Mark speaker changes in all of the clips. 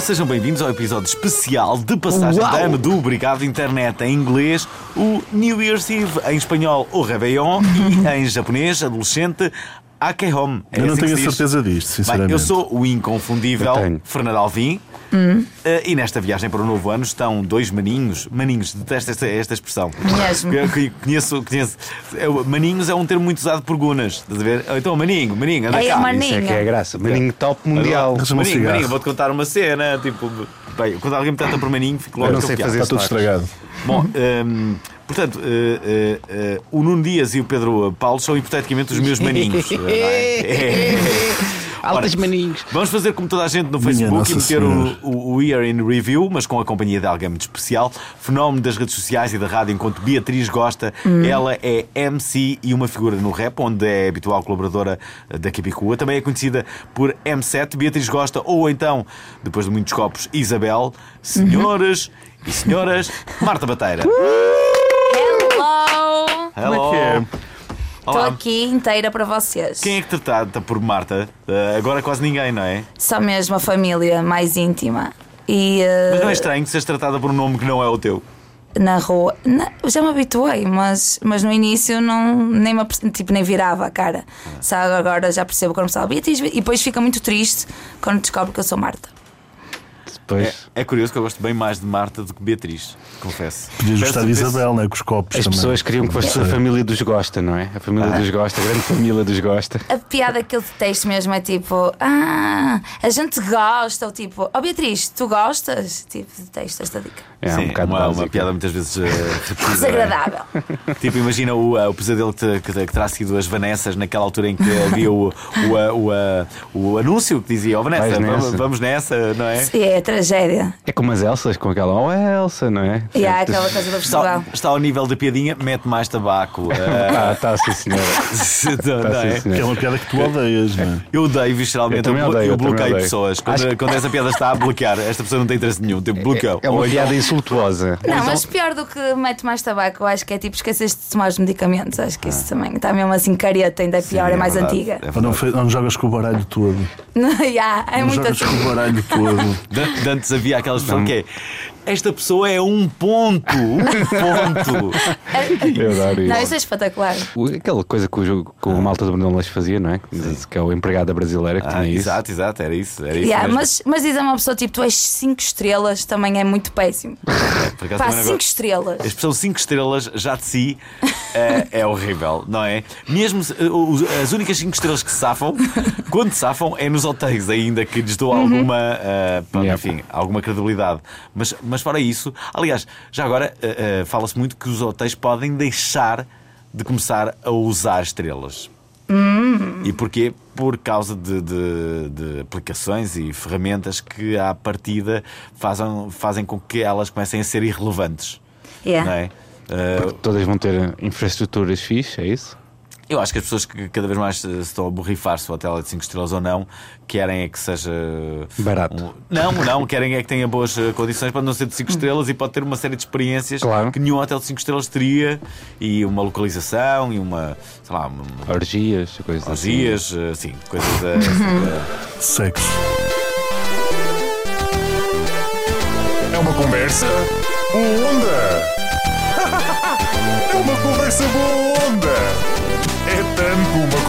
Speaker 1: Ora, sejam bem-vindos ao episódio especial de passagem
Speaker 2: Uau!
Speaker 1: de ano do Obrigado Internet em inglês, o New Year's Eve, em espanhol, o Réveillon, e em japonês, adolescente, Akehom. É
Speaker 2: Eu não
Speaker 1: assim que
Speaker 2: tenho a certeza disto,
Speaker 1: Bem,
Speaker 2: sinceramente.
Speaker 1: eu sou o inconfundível
Speaker 3: Eu.
Speaker 1: Fernando Alvim.
Speaker 4: Hum.
Speaker 1: eh, e nesta viagem para o novo ano estão dois maninhos. Maninhos, detesto esta, esta expressão.
Speaker 4: Mesmo.
Speaker 1: Eu conhe- conheço. conheço é maninhos é um termo muito usado por gunas. Estás a ver? Então, maninho, maninho, anda
Speaker 4: Ei,
Speaker 1: cá.
Speaker 4: é maninho.
Speaker 3: Isso é que é a graça. Maninho top mundial.
Speaker 2: Um
Speaker 1: Maninho,
Speaker 2: cigarro.
Speaker 1: maninho, vou-te contar uma cena. Tipo, bem, quando alguém me trata por maninho, fico logo
Speaker 3: Eu não sei fazer
Speaker 2: Está tudo estragado.
Speaker 1: Bom, hum, portanto, eh, eh, eh, o Nuno Dias e o Pedro Paulo são hipoteticamente os meus maninhos. não é?
Speaker 3: Altas
Speaker 1: Ora,
Speaker 3: maninhos.
Speaker 1: Vamos fazer como toda a gente no Facebook e meter o, o, o Year in Review, mas com a companhia de alguém muito especial. Fenómeno das redes sociais e da rádio, enquanto Beatriz gosta. Ela é MC e uma figura no rap, onde é habitual colaboradora eh, da Capicua. Também é conhecida por M7, Beatriz gosta, ou então, depois de muitos copos, Isabel. Senhores e senhoras, Marta Bateira.
Speaker 4: Hello!
Speaker 2: Como é que é?
Speaker 4: Estou aqui inteira para vocês.
Speaker 1: Quem é que te trata por Marta? Eh, agora quase ninguém, não é?
Speaker 4: Só mesmo a família mais íntima. E eh,
Speaker 1: Mas não é estranho seres tratada por um nome que não é o teu?
Speaker 4: na rua. na- já me habituei, mas, mas no início não, nem, me, tipo, nem virava a cara. Só agora já percebo quando me fala Beatriz. E depois fica muito triste quando descobre que eu sou Marta.
Speaker 3: Depois,
Speaker 1: É curioso que eu gosto bem mais de Marta do que Beatriz, confesso.
Speaker 2: Podias
Speaker 1: Peço-
Speaker 2: gostar de Isabel, não é? Com os copos
Speaker 3: as
Speaker 2: também.
Speaker 3: pessoas queriam que fosse a família dos Gosta, não é? A família dos Gosta, a grande família dos Gosta.
Speaker 4: A piada que eu detesto mesmo é tipo, ah, a gente gosta, ou tipo, oh Beatriz, tu gostas? Tipo, detesto esta dica.
Speaker 3: É
Speaker 1: Sim,
Speaker 3: um bocado
Speaker 1: uma, uma piada muitas vezes eh, é?
Speaker 4: Desagradável.
Speaker 1: Tipo, imagina o, eh, o pesadelo que, que, que terá sido as Vanessas naquela altura em que havia o, o, o, eh, o anúncio que dizia: Ó Vanessa,
Speaker 3: nessa."
Speaker 1: vamos nessa, não é?
Speaker 4: E é tragédia.
Speaker 3: É como as Elsas, com aquela, oh Elsa, não é?
Speaker 4: E há aquela coisa do
Speaker 1: Está,
Speaker 4: festival.
Speaker 1: está ao nível da piadinha, mete mais tabaco.
Speaker 3: Ah, tá, sim senhora.
Speaker 1: não, não
Speaker 3: Tá,
Speaker 1: é?
Speaker 3: sim, senhora.
Speaker 2: Que é uma piada que tu odeias, não é?
Speaker 1: Eu odeio visceralmente,
Speaker 3: Eu
Speaker 1: blo-
Speaker 3: odeio,
Speaker 1: eu
Speaker 3: eu
Speaker 1: bloqueio pessoas. Quando,
Speaker 3: Acho-
Speaker 1: quando essa piada está a bloquear, esta pessoa não tem interesse nenhum, tipo, bloqueou.
Speaker 3: É uma
Speaker 1: Ou então-
Speaker 3: piada insultuosa.
Speaker 4: Não, mas pior do que mete mais tabaco, eu acho que é tipo esqueces de tomar os medicamentos. Acho que isso também está mesmo assim careta, ainda é pior, é, mais
Speaker 1: verdade,
Speaker 4: antiga.
Speaker 1: é
Speaker 2: não, não jogas com o baralho todo.
Speaker 4: yeah, é
Speaker 2: não
Speaker 4: muito
Speaker 2: jogas
Speaker 4: assim.
Speaker 2: com o baralho todo.
Speaker 1: De, de antes havia aquela expressão que é esta pessoa é um ponto, um ponto.
Speaker 3: Eu adoro
Speaker 4: Não,
Speaker 3: isso.
Speaker 4: isso é espetacular.
Speaker 3: Aquela coisa que o, que o Malta do Bruno Leix fazia, não é? Que diz que é o empregada brasileira que
Speaker 1: Ah,
Speaker 3: tinha isso.
Speaker 1: exato, exato, era isso. Era isso
Speaker 4: Yeah,
Speaker 1: mesmo.
Speaker 4: mas, mas dizer a uma pessoa tipo, tu és 5 estrelas também é muito péssimo.
Speaker 1: Acaso
Speaker 4: Pá,
Speaker 1: também não
Speaker 4: 5
Speaker 1: gosto.
Speaker 4: estrelas.
Speaker 1: A expressão 5 estrelas já de si eh, é horrível, não é? Mesmo eh, as únicas 5 estrelas que safam, quando safam, é nos hotéis ainda que lhes dou alguma, eh, pronto,
Speaker 3: Yeah.
Speaker 1: enfim, alguma credibilidade. Mas, mas fora isso, aliás, já agora eh, eh, fala-se muito que os hotéis podem deixar de começar a usar estrelas. E porquê? Por causa de, de- de aplicações e ferramentas que, à partida, fazem, fazem com que elas comecem a ser irrelevantes.
Speaker 4: Yeah.
Speaker 1: Não é? Uh,
Speaker 3: Porque todas vão ter infraestruturas fixe, é isso?
Speaker 1: Eu acho que as pessoas que cada vez mais se estão a borrifar se o hotel é de 5 estrelas ou não, querem é que seja
Speaker 3: Barato.
Speaker 1: um- Não, não, querem é que tenha boas eh, condições para não ser de 5 estrelas e pode ter uma série de experiências
Speaker 3: Claro.
Speaker 1: que nenhum hotel de 5 estrelas teria e uma localização e uma, sei lá, uma,
Speaker 3: Orgias, coisas assim.
Speaker 1: dias, assim, coisas eh, assim,
Speaker 2: Sexo.
Speaker 5: É uma conversa boa onda. É uma conversa boa onda.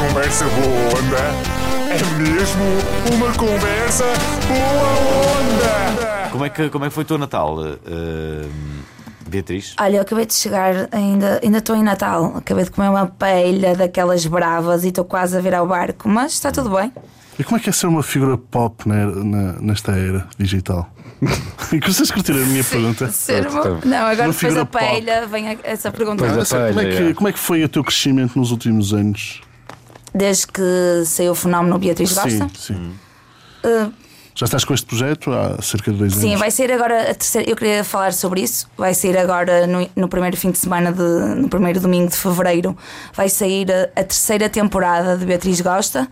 Speaker 5: É conversa boa onda. É mesmo uma conversa boa onda.
Speaker 1: Como é que, como é que foi o teu Natal, eh, Beatriz?
Speaker 4: Olha, eu acabei de chegar, ainda ainda estou em Natal. Acabei de comer uma paella daquelas bravas e estou quase a virar o barco, mas está tudo bem.
Speaker 2: E como é que é ser uma figura pop na- na- nesta era digital? E que vocês curtiram a minha pergunta?
Speaker 4: Ser uma- Não, agora
Speaker 2: uma
Speaker 4: depois da paella vem a- essa pergunta.
Speaker 3: Pois é.
Speaker 2: Como é, que,
Speaker 3: Olha,
Speaker 2: como é que foi o teu crescimento nos últimos anos?
Speaker 4: Desde que saiu o fenómeno Beatriz Gosta.
Speaker 2: Sim, sim.
Speaker 4: Uh,
Speaker 2: Já estás com este projeto há cerca de dois
Speaker 4: Sim,
Speaker 2: anos.
Speaker 4: vai sair agora a terceira. Eu queria falar sobre isso. Vai sair agora no, no primeiro fim de semana, de, no primeiro domingo de fevereiro. Vai sair a, a terceira temporada de Beatriz Gosta.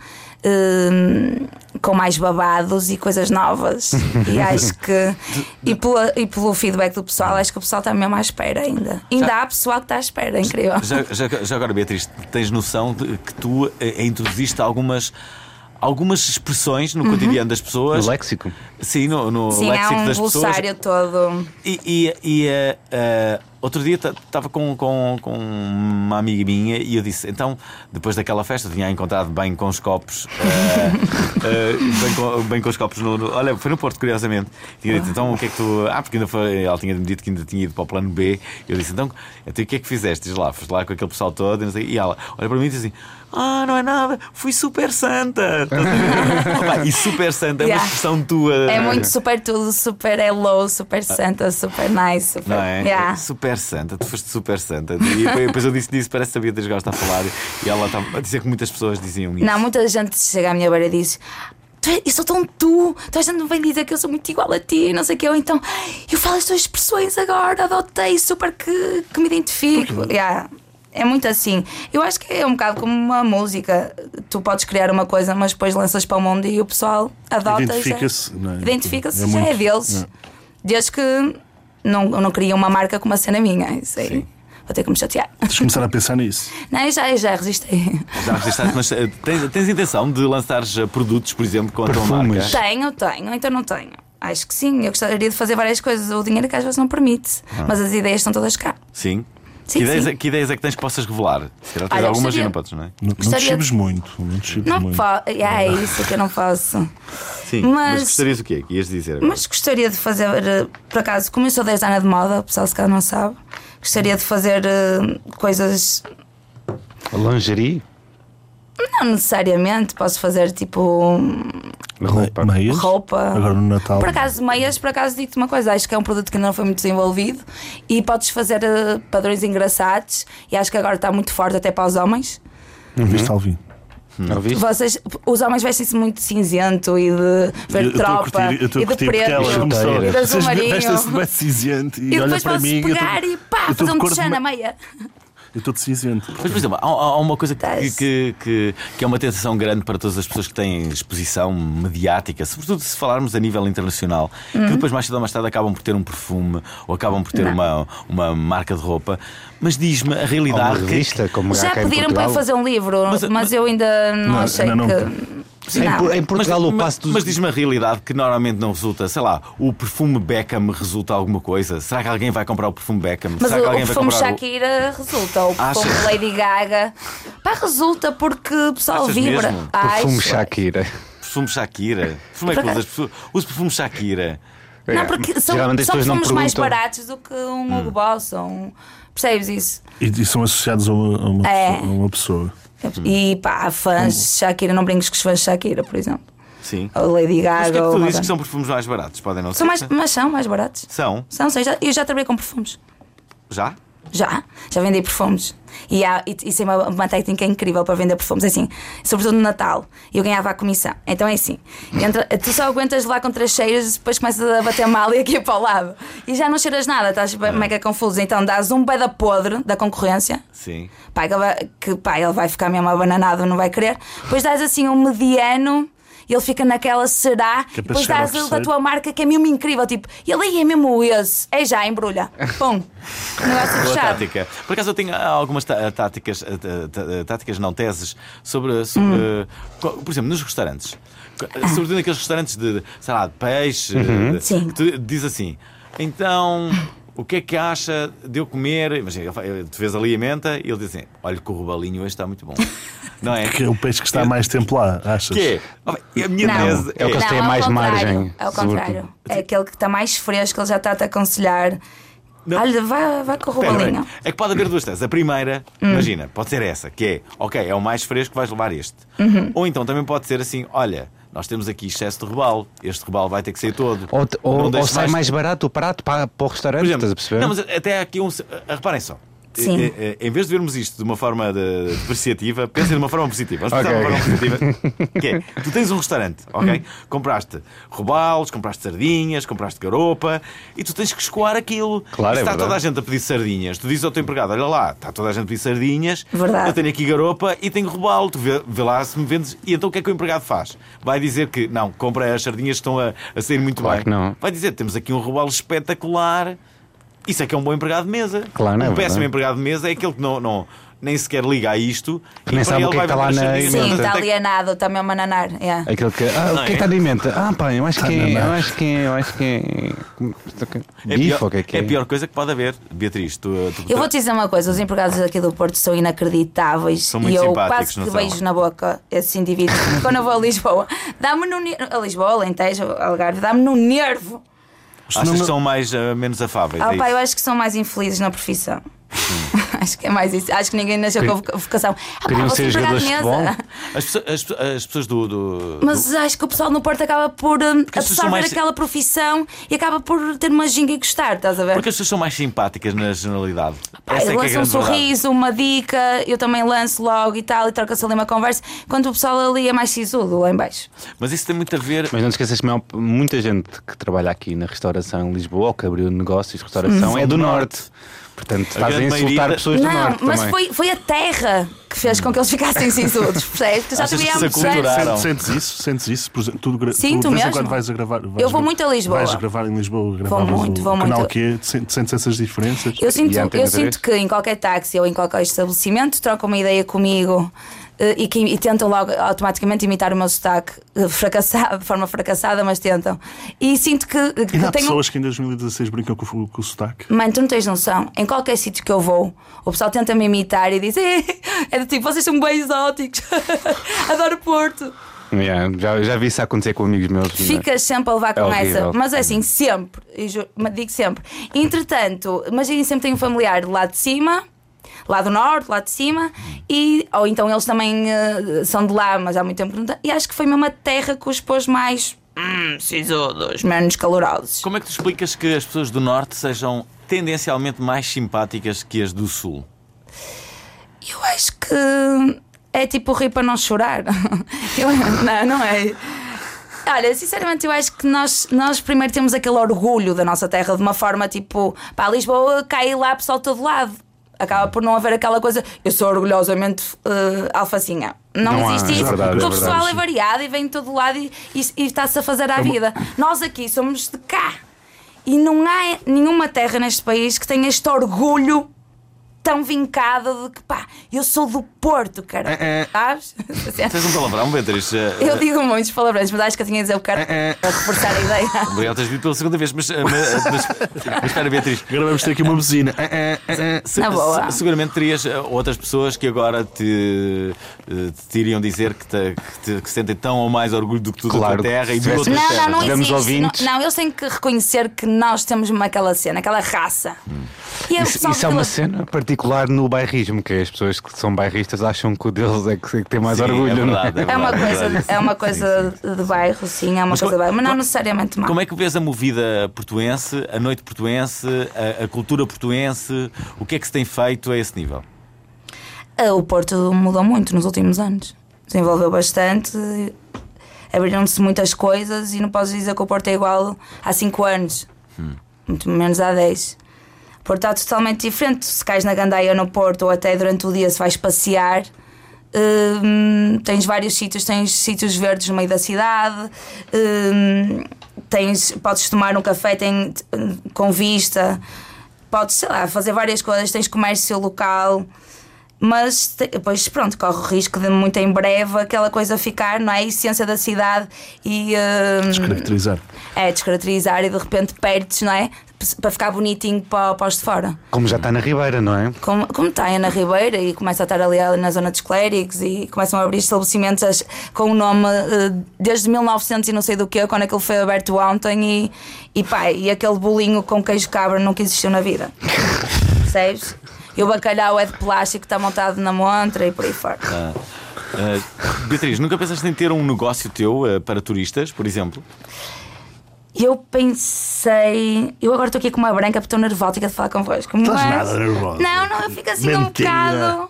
Speaker 4: hum, com mais babados e coisas novas. e acho que. E, pela- e pelo feedback do pessoal, acho que o pessoal está mesmo à espera ainda. Ainda há pessoal que está à espera, é incrível.
Speaker 1: Já, já- já agora, Beatriz, tens noção de que tu eh, introduziste algumas, algumas expressões no cotidiano das pessoas?
Speaker 3: No léxico.
Speaker 1: Sim, no, no
Speaker 4: Uhum. Sim,
Speaker 1: léxico
Speaker 4: um
Speaker 1: das pessoas.
Speaker 4: glossário todo.
Speaker 1: E, e- e, eh, eh, outro dia estava com, com, com uma amiga minha e eu disse: então, depois daquela festa, tinha encontrado bem com os copos, eh, bem, com, bem com os copos no, no- Olha, foi no Porto, curiosamente. Tinha dito: então, o que é que tu. Ah, porque ainda foi. Ela tinha-me dito que ainda tinha ido para o plano B. Eu disse: então, então o que é que fizeste? Diz lá, foste lá com aquele pessoal todo e, não sei- e ela olha para mim e diz assim: ah, não é nada, fui super santa. E super santa é uma
Speaker 4: Yeah.
Speaker 1: expressão tua.
Speaker 4: É muito super tudo, super hello, super santa, super nice. Super,
Speaker 1: Não é?
Speaker 4: Yeah.
Speaker 1: Super santa, tu foste super santa. E depois, eu disse disso, parece que a Beatriz gosta a falar e ela está a dizer que muitas pessoas diziam isso.
Speaker 4: Não, muita gente chega à minha beira e diz. "Tu é- Eu sou tão tu, toda a gente me vem dizer que eu sou muito igual a ti, não sei o que. Ou então, eu falo as tuas expressões agora, adotei, super que, que me identifico. Yeah. É muito assim. Eu acho que é um bocado como uma música. Tu podes criar uma coisa, mas depois lanças para o mundo e o pessoal adota.
Speaker 2: Identifica-se, não é?
Speaker 4: Identifica-se,
Speaker 2: É
Speaker 4: já é
Speaker 2: muito-
Speaker 4: deles. Desde que não, não cria uma marca com uma cena minha. Isso aí.
Speaker 1: Sim.
Speaker 4: Vou ter que me chatear.
Speaker 2: Tens de começar a pensar nisso.
Speaker 4: Não, eu já, eu já resistei.
Speaker 1: Já registraste, mas eh, tens, tens intenção de lançares eh, produtos, por exemplo, com a tua marca?
Speaker 4: Tenho, tenho, então não tenho. Acho que sim, eu gostaria de fazer várias coisas. O dinheiro que às vezes não permite, mas as ideias estão todas cá.
Speaker 1: Sim.
Speaker 4: Sim,
Speaker 1: que, ideias,
Speaker 4: sim.
Speaker 1: é- que ideias é que tens que possas revelar? Se calhar tens
Speaker 4: Olha,
Speaker 1: algumas e
Speaker 4: gostaria-
Speaker 1: não podes, não é?
Speaker 2: Não, não te
Speaker 4: Gostaria
Speaker 2: chibes muito. Não te chibes
Speaker 4: Não
Speaker 2: muito.
Speaker 4: posso. É isso que eu não faço.
Speaker 1: Sim. Mas,
Speaker 4: Mas-
Speaker 1: gostarias o quê? Que ias dizer agora?
Speaker 4: Mas gostaria de fazer, eh, por acaso, como eu sou 10 anos de moda, o pessoal se calhar não sabe, gostaria de fazer eh, coisas.
Speaker 3: Lingerie,
Speaker 4: Não necessariamente, posso fazer tipo
Speaker 3: roupa.
Speaker 2: Meias?
Speaker 4: roupa.
Speaker 2: Agora no Natal.
Speaker 4: Por acaso, meias, por acaso digo-te uma coisa, acho que é um produto que ainda não foi muito desenvolvido e podes fazer eh, padrões engraçados e acho que agora está muito forte até para os homens.
Speaker 2: Viste, Alvin?
Speaker 3: Ouviste?
Speaker 4: Vocês, os homens vestem-se muito cinzento e de verde tropa
Speaker 2: curtir,
Speaker 4: e de
Speaker 2: ela
Speaker 4: preto.
Speaker 3: E
Speaker 4: de azul marinho.
Speaker 2: vestem-se bem cinzento e,
Speaker 4: E
Speaker 2: olha
Speaker 4: depois
Speaker 2: para
Speaker 4: podes
Speaker 2: mim. eu
Speaker 4: pegar
Speaker 2: estou-
Speaker 4: e pá, fazer um tchan na meia.
Speaker 2: Eu estou de cinzento.
Speaker 1: Mas, por exemplo, há, há uma coisa que, que, que, que é uma tentação grande para todas as pessoas que têm exposição mediática, sobretudo se falarmos a nível internacional,
Speaker 4: Uhum.
Speaker 1: que depois, mais cedo ou mais tarde, acabam por ter um perfume ou acabam por ter uma, uma marca de roupa. Mas diz-me a
Speaker 3: Ou uma
Speaker 1: realidade. que-
Speaker 3: revista, como
Speaker 4: Já pediram para eu fazer um livro,
Speaker 1: Mas-
Speaker 4: mas, eu ainda não,
Speaker 2: Não,
Speaker 4: achei
Speaker 2: não.
Speaker 4: que.
Speaker 3: Em,
Speaker 4: Não.
Speaker 3: Em Portugal
Speaker 1: mas,
Speaker 3: o passo dos...
Speaker 1: mas diz-me a realidade que normalmente não resulta, sei lá, o perfume Beckham resulta alguma coisa? Será que alguém vai comprar o perfume Beckham?
Speaker 4: Mas
Speaker 1: Será
Speaker 4: o,
Speaker 1: que
Speaker 4: o
Speaker 1: alguém vai
Speaker 4: perfume
Speaker 1: comprar
Speaker 4: Shakira resulta, o perfume? Lady Gaga. Pá, resulta porque o pessoal
Speaker 1: Achas
Speaker 4: vibra.
Speaker 1: mesmo?
Speaker 3: Perfume
Speaker 4: Acho.
Speaker 3: Shakira.
Speaker 1: o perfume Shakira? Perfume é que usas? Perfume- Usa perfume Shakira.
Speaker 4: Não, porque são,
Speaker 3: Geralmente as
Speaker 4: são
Speaker 3: pessoas não
Speaker 4: perfumes mais baratos do que um Hugo Boss. ou Um, percebes isso?
Speaker 2: E, e são associados a uma, a uma
Speaker 4: É.
Speaker 2: pessoa, a uma pessoa.
Speaker 4: E pá, há fãs de Shakira, não brinques com os fãs de Shakira, por exemplo.
Speaker 1: Sim.
Speaker 4: Ou Lady
Speaker 1: Mas o que
Speaker 4: Gaga.
Speaker 1: é que tu dizes que são perfumes mais baratos? Podem não
Speaker 4: São
Speaker 1: ser?
Speaker 4: mais, mas são mais baratos.
Speaker 1: São?
Speaker 4: São, sim, já, eu já trabalhei com perfumes.
Speaker 1: Já?
Speaker 4: Já, já vendi perfumes. E, há, isso é uma, uma técnica incrível para vender perfumes. É Assim, sobretudo no Natal, eu ganhava a comissão. Então é assim: entra- tu só aguentas lá com três cheiras e depois começas a bater mal e aqui para o lado. E já não cheiras nada, estás
Speaker 1: É.
Speaker 4: mega confuso. Então dás um beda podre da concorrência.
Speaker 1: Sim.
Speaker 4: Pá, que ele vai, que, pá, ele vai ficar mesmo abananado, não vai querer. Depois dás assim um mediano. E Ele fica naquela será,
Speaker 2: Que é
Speaker 4: depois dás da tua marca que é mesmo incrível. Tipo, ele aí é mesmo esse, é já, embrulha. Pum, negócio
Speaker 1: Boa
Speaker 4: fechado.
Speaker 1: tática. Por acaso eu tenho ah, algumas tá- táticas, ah, tá- tá- táticas não teses, sobre, sobre
Speaker 4: Hum.
Speaker 1: por exemplo, nos restaurantes. Co- Sobretudo naqueles restaurantes de, sei lá, de peixe. de-
Speaker 4: Uhum. Sim.
Speaker 1: tu diz assim, então. O que é que acha de eu comer? Imagina, tu vês ali a menta e ele diz assim: Olha, que o robalinho hoje está muito bom. Não é?
Speaker 2: Que é o peixe que está mais tempo lá, achas?
Speaker 1: Que é? Oh, A minha
Speaker 4: Não.
Speaker 1: tese
Speaker 3: É o que eles têm
Speaker 4: ao
Speaker 3: mais
Speaker 4: contrário,
Speaker 3: margem,
Speaker 4: É o
Speaker 3: sobretudo.
Speaker 4: contrário. É aquele que está mais fresco, ele já está a te aconselhar.
Speaker 1: Não.
Speaker 4: Olha, vai, vai com o robalinho.
Speaker 1: É que pode haver duas teses. A primeira,
Speaker 4: Hum.
Speaker 1: imagina, pode ser essa, que é, ok, é o mais fresco, vais levar este.
Speaker 4: Uhum.
Speaker 1: Ou então também pode ser assim, olha, nós temos aqui excesso de robalo, este robalo vai ter que sair todo.
Speaker 3: Ou, ou- ou sai mais... barato o prato para, para o restaurante,
Speaker 1: exemplo,
Speaker 3: estás a perceber?
Speaker 1: Não, mas até aqui um. ah, Reparem só.
Speaker 4: Sim.
Speaker 1: eh, eh, em vez de vermos isto de uma forma de- depreciativa, pensem de uma forma positiva. Vamos pensar de uma forma positiva. Que é, tu tens um restaurante, ok? Compraste robalos, compraste sardinhas, compraste garopa e tu tens que escoar aquilo.
Speaker 3: Claro,
Speaker 1: e se
Speaker 3: é
Speaker 1: está
Speaker 3: verdade.
Speaker 1: toda a gente a pedir sardinhas, tu dizes ao teu empregado: olha lá, está toda a gente a pedir sardinhas,
Speaker 4: Verdade.
Speaker 1: eu tenho aqui garopa e tenho robalo, tu vê, vê lá se me vendes. E então o que é que o empregado faz? Vai dizer que não, compra as sardinhas que estão a, a sair muito
Speaker 3: Claro
Speaker 1: bem.
Speaker 3: que não.
Speaker 1: Vai dizer: temos aqui um robalo espetacular. Isso é que é um bom empregado de mesa.
Speaker 3: Claro,
Speaker 1: um
Speaker 3: é
Speaker 1: péssimo
Speaker 3: verdade.
Speaker 1: empregado de mesa é aquele que não, não- nem sequer liga a isto
Speaker 3: Que nem sabe o
Speaker 1: ele
Speaker 3: que é que
Speaker 1: vai
Speaker 3: está lá na.
Speaker 4: Sim, está
Speaker 1: é
Speaker 4: alienado também a mananar. yeah.
Speaker 3: Aquele que. Ah, o que é que está na mente? Ah, pá, eu acho que é. Eu acho que é. Eu acho que é.
Speaker 1: É
Speaker 3: Bife, o que é que
Speaker 1: é
Speaker 3: é?
Speaker 1: a pior coisa que pode haver, Beatriz. Tu, tu-
Speaker 4: Eu vou-te dizer uma coisa: os empregados aqui do Porto são inacreditáveis
Speaker 1: São muito
Speaker 4: e eu
Speaker 1: simpáticos,
Speaker 4: quase que
Speaker 1: não
Speaker 4: beijo na boca esses indivíduos. Quando eu vou a Lisboa, dá-me no nervo. A Lisboa, Alentejo, Algarve, dá-me no nervo.
Speaker 1: Achas que são mais, ah, menos afáveis?
Speaker 4: Ah,
Speaker 1: é
Speaker 4: pá, eu acho que são mais infelizes na profissão. Acho que é mais isso. Acho que ninguém nasceu com a vocação. Ah, pá,
Speaker 3: Queriam
Speaker 4: vou
Speaker 3: ser jogadores de
Speaker 4: mesa.
Speaker 3: futebol?
Speaker 1: As, pessoas- as- as pessoas do. do-
Speaker 4: Mas acho que o pessoal no Porto acaba por hum,
Speaker 1: são
Speaker 4: absorver
Speaker 1: mais-
Speaker 4: aquela profissão e acaba por ter uma ginga e gostar, estás a ver?
Speaker 1: Porque as pessoas são mais simpáticas na generalidade.
Speaker 4: Pá,
Speaker 1: Essa é que é
Speaker 4: lança um
Speaker 1: grande verdade.
Speaker 4: sorriso, uma dica, eu também lanço logo e tal, e troca-se ali uma conversa, enquanto o pessoal ali é mais sisudo lá em baixo.
Speaker 1: Mas isso tem muito a ver.
Speaker 3: Mas não te esqueças que muita gente que trabalha aqui na restauração em Lisboa ou que abriu negócios de restauração é do norte. Portanto, estás a
Speaker 1: grande
Speaker 3: insultar
Speaker 1: maioria-
Speaker 3: pessoas do
Speaker 4: não,
Speaker 3: norte
Speaker 4: mas
Speaker 3: também.
Speaker 4: foi, foi a terra que fez com que eles ficassem sisudos, percebes? Que já
Speaker 1: que
Speaker 4: há.
Speaker 2: Sentes isso? Sentes isso? Por exemplo, tu, gra-
Speaker 4: Sim,
Speaker 2: tu,
Speaker 4: tu
Speaker 2: vez em
Speaker 4: mesmo.
Speaker 2: quando vais a gravar. vais
Speaker 4: Eu
Speaker 2: a
Speaker 4: vou muito a Lisboa.
Speaker 2: Vais gravar em Lisboa,
Speaker 4: Vou
Speaker 2: gravavas
Speaker 4: muito,
Speaker 2: o
Speaker 4: vou
Speaker 2: canal
Speaker 4: muito.
Speaker 2: Q, sentes sentes essas diferenças?
Speaker 4: Eu sinto,
Speaker 3: E a
Speaker 4: eu sinto
Speaker 3: 3?
Speaker 4: que em qualquer táxi ou em qualquer estabelecimento trocam uma ideia comigo e, que, e tentam logo automaticamente imitar o meu sotaque eh, fracassado, de forma fracassada, mas tentam. E sinto que, que
Speaker 2: Ainda há
Speaker 4: tenho.
Speaker 2: pessoas que em 2016 brincam com, o- com o sotaque.
Speaker 4: Mãe, tu não tens noção. Em qualquer sítio que eu vou, o pessoal tenta me imitar e diz: "Eh, é do tipo, vocês são bem exóticos. Adoro Porto.
Speaker 3: Yeah, já, já vi isso acontecer com amigos meus.
Speaker 4: Ficas sempre a levar com
Speaker 3: É
Speaker 4: essa. Mas é assim, sempre. E ju- mas digo sempre. Entretanto, imaginem sempre tenho um familiar lá de cima. Lá do norte, lá de cima, e, ou então eles também eh, são de lá, mas há muito tempo que não. E acho que foi mesmo a terra que os pôs mais hum, sisudos, menos calorosos.
Speaker 1: Como é que tu explicas que as pessoas do Norte sejam tendencialmente mais simpáticas que as do Sul?
Speaker 4: Eu acho que é tipo rir para não chorar. Eu- não, não é. Olha, sinceramente, eu acho que nós, nós primeiro temos aquele orgulho da nossa terra de uma forma tipo, pá, Lisboa cai lá pessoal de todo lado. Acaba por não haver aquela coisa, eu sou orgulhosamente eh, alfacinha. Não,
Speaker 3: Não há,
Speaker 4: existe
Speaker 3: é
Speaker 4: isso.
Speaker 3: verdade,
Speaker 4: porque
Speaker 3: é
Speaker 4: o pessoal
Speaker 3: verdade.
Speaker 4: é variado e vem de todo lado e, e, e está-se a fazer à vida. Nós aqui somos de cá. E não há nenhuma terra neste país que tenha este orgulho tão vincado de que pá, eu sou do Porto, cara. Sabes?
Speaker 1: Tens um palavrão, Beatriz? Eh,
Speaker 4: Eu digo muitos palavrões, mas acho que eu tinha de dizer o cara para reforçar a ideia.
Speaker 1: Obrigado teres dito pela segunda vez, mas, eh, mas, mas, mas espera, Beatriz.
Speaker 2: Agora vamos ter aqui uma buzina.
Speaker 1: Se-
Speaker 4: Na boa.
Speaker 1: se- seguramente terias eh, outras pessoas que agora te, eh, te iriam dizer que, te, que, te- que sentem tão ou mais orgulho do que tu da
Speaker 3: Claro,
Speaker 1: tua terra e de outras
Speaker 4: Não,
Speaker 1: terras.
Speaker 4: não, não
Speaker 3: Tivemos
Speaker 4: existe.
Speaker 3: ouvintes.
Speaker 4: Não, não, eles têm que reconhecer que nós temos uma aquela cena, aquela raça. E é
Speaker 3: Isso, isso é uma cena particular no bairrismo, que as pessoas que são bairristas acham que o deles é que, que tem mais
Speaker 1: Sim,
Speaker 3: orgulho.
Speaker 1: é
Speaker 3: não
Speaker 1: verdade,
Speaker 4: É uma
Speaker 1: verdade,
Speaker 4: coisa,
Speaker 1: verdade.
Speaker 4: é uma
Speaker 1: Sim,
Speaker 4: coisa
Speaker 1: sim,
Speaker 4: de bairro, sim, é uma
Speaker 1: Mas
Speaker 4: coisa
Speaker 1: co-
Speaker 4: de bairro, mas não
Speaker 1: co-
Speaker 4: necessariamente má.
Speaker 1: Como é que vês a movida portuense, a noite portuense, a, a cultura portuense? O que é que se tem feito a esse nível?
Speaker 4: Ah, O Porto mudou muito nos últimos anos. Desenvolveu bastante, abriram-se muitas coisas e não posso dizer que o Porto é igual há 5 anos, muito menos há 10. Porto está totalmente diferente. Se cais na Gandaia no Porto ou até durante o dia se vais passear, hum, tens vários sítios, tens sítios verdes no meio da cidade, hum, tens, podes tomar um café tem, com vista, podes, sei lá, fazer várias coisas, tens comércio local. Mas depois, pronto, corre o risco de muito em breve aquela coisa ficar, não é? A essência da cidade e. hum,
Speaker 2: Descaracterizar.
Speaker 4: é, descaracterizar e de repente perdes, não é? Para ficar bonitinho para, para os de fora.
Speaker 3: Como já está na Ribeira, não é?
Speaker 4: Como, como está a Ana Ribeira e começa a estar ali na zona dos clérigos e começam a abrir estabelecimentos as- com o nome eh, desde 1900 e não sei do que, quando aquilo foi aberto ontem e, e pá, e aquele bolinho com queijo cabra nunca existiu na vida. Percebes? E o bacalhau é de plástico, está montado na montra e por aí fora.
Speaker 1: Ah, ah, Beatriz, nunca pensaste em ter um negócio teu ah, para turistas, por exemplo?
Speaker 4: Eu pensei. Eu agora estou aqui com uma branca porque estou nervótica de falar convosco.
Speaker 2: Estás
Speaker 4: mas-
Speaker 2: nada nervosa.
Speaker 4: Não, não, eu fico assim um
Speaker 2: Mentira.
Speaker 4: bocado.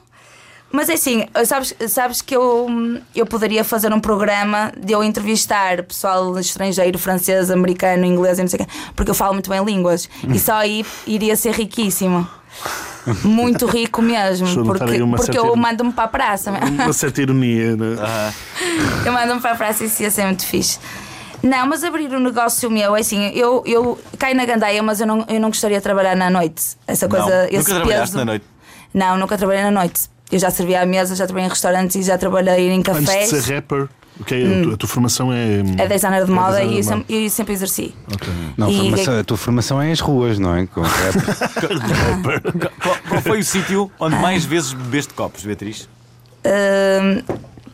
Speaker 4: Mas é assim, sabes, sabes que eu, eu poderia fazer um programa de eu entrevistar pessoal estrangeiro, francês, americano, inglês e não sei o quê, porque eu falo muito bem línguas. E só aí iria ser riquíssimo. Muito rico mesmo. Porque, porque eu mando-me para a praça.
Speaker 2: Uma certa ironia, né?
Speaker 4: Eu mando-me para a praça e isso ia ser muito fixe. Não, mas abrir um negócio meu, é assim, eu, eu caio na gandaia, mas eu não, eu não gostaria de trabalhar na noite. Essa
Speaker 1: Não,
Speaker 4: coisa,
Speaker 1: nunca
Speaker 4: esse
Speaker 1: trabalhaste
Speaker 4: peso.
Speaker 1: na noite?
Speaker 4: Não, nunca trabalhei na noite. Eu já servi à mesa, já trabalhei em restaurantes e já trabalhei em
Speaker 2: Antes de
Speaker 4: cafés.
Speaker 2: ser rapper, o que é? A, tua, a tua formação é.
Speaker 4: É designer de
Speaker 2: é
Speaker 4: moda
Speaker 2: designer
Speaker 4: e eu
Speaker 2: de moda.
Speaker 4: sempre, eu sempre exerci.
Speaker 2: Ok.
Speaker 3: Não,
Speaker 4: E-
Speaker 3: formação- a tua formação é as ruas, não é? Com rap.
Speaker 1: Qual, qual foi o sítio onde mais vezes bebeste copos, Beatriz?
Speaker 4: Hum,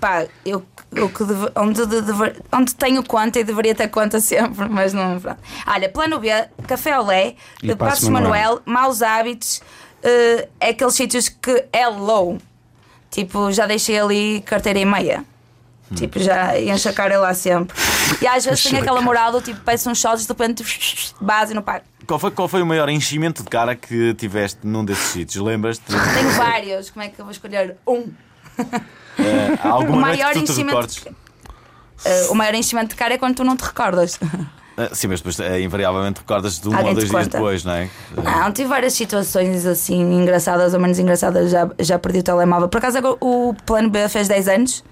Speaker 4: pá, eu, eu que deve- onde, de- dever- onde tenho conta e deveria ter conta sempre, mas não. pronto. Olha, plano B, Café Olé,
Speaker 3: E
Speaker 4: de
Speaker 3: Passos
Speaker 4: Passos Manuel, Maus Hábitos, eh, é aqueles sítios que é low. Tipo, já deixei ali carteira e meia. Tipo, já encho a cara lá sempre. E às vezes tenho aquela moral do tipo, peço uns shots de repente, base no par.
Speaker 1: Qual foi, qual foi o maior enchimento de cara que tiveste num desses sítios? Lembras-te?
Speaker 4: Tenho vários, como é que eu vou escolher? Um.
Speaker 1: Há alguma
Speaker 4: O
Speaker 1: noite
Speaker 4: maior
Speaker 1: que tu te
Speaker 4: enchimento.
Speaker 1: recordes?
Speaker 4: Eh, o maior enchimento de cara é quando tu não te recordas.
Speaker 1: Ah, sim, mas depois eh, invariavelmente recordas de um
Speaker 4: Alguém
Speaker 1: ou
Speaker 4: te
Speaker 1: dois dias
Speaker 4: conta.
Speaker 1: depois, não é?
Speaker 4: Não, tive várias situações assim engraçadas ou menos engraçadas. Já, já perdi o telemóvel. Por acaso agora o plano B fez 10 anos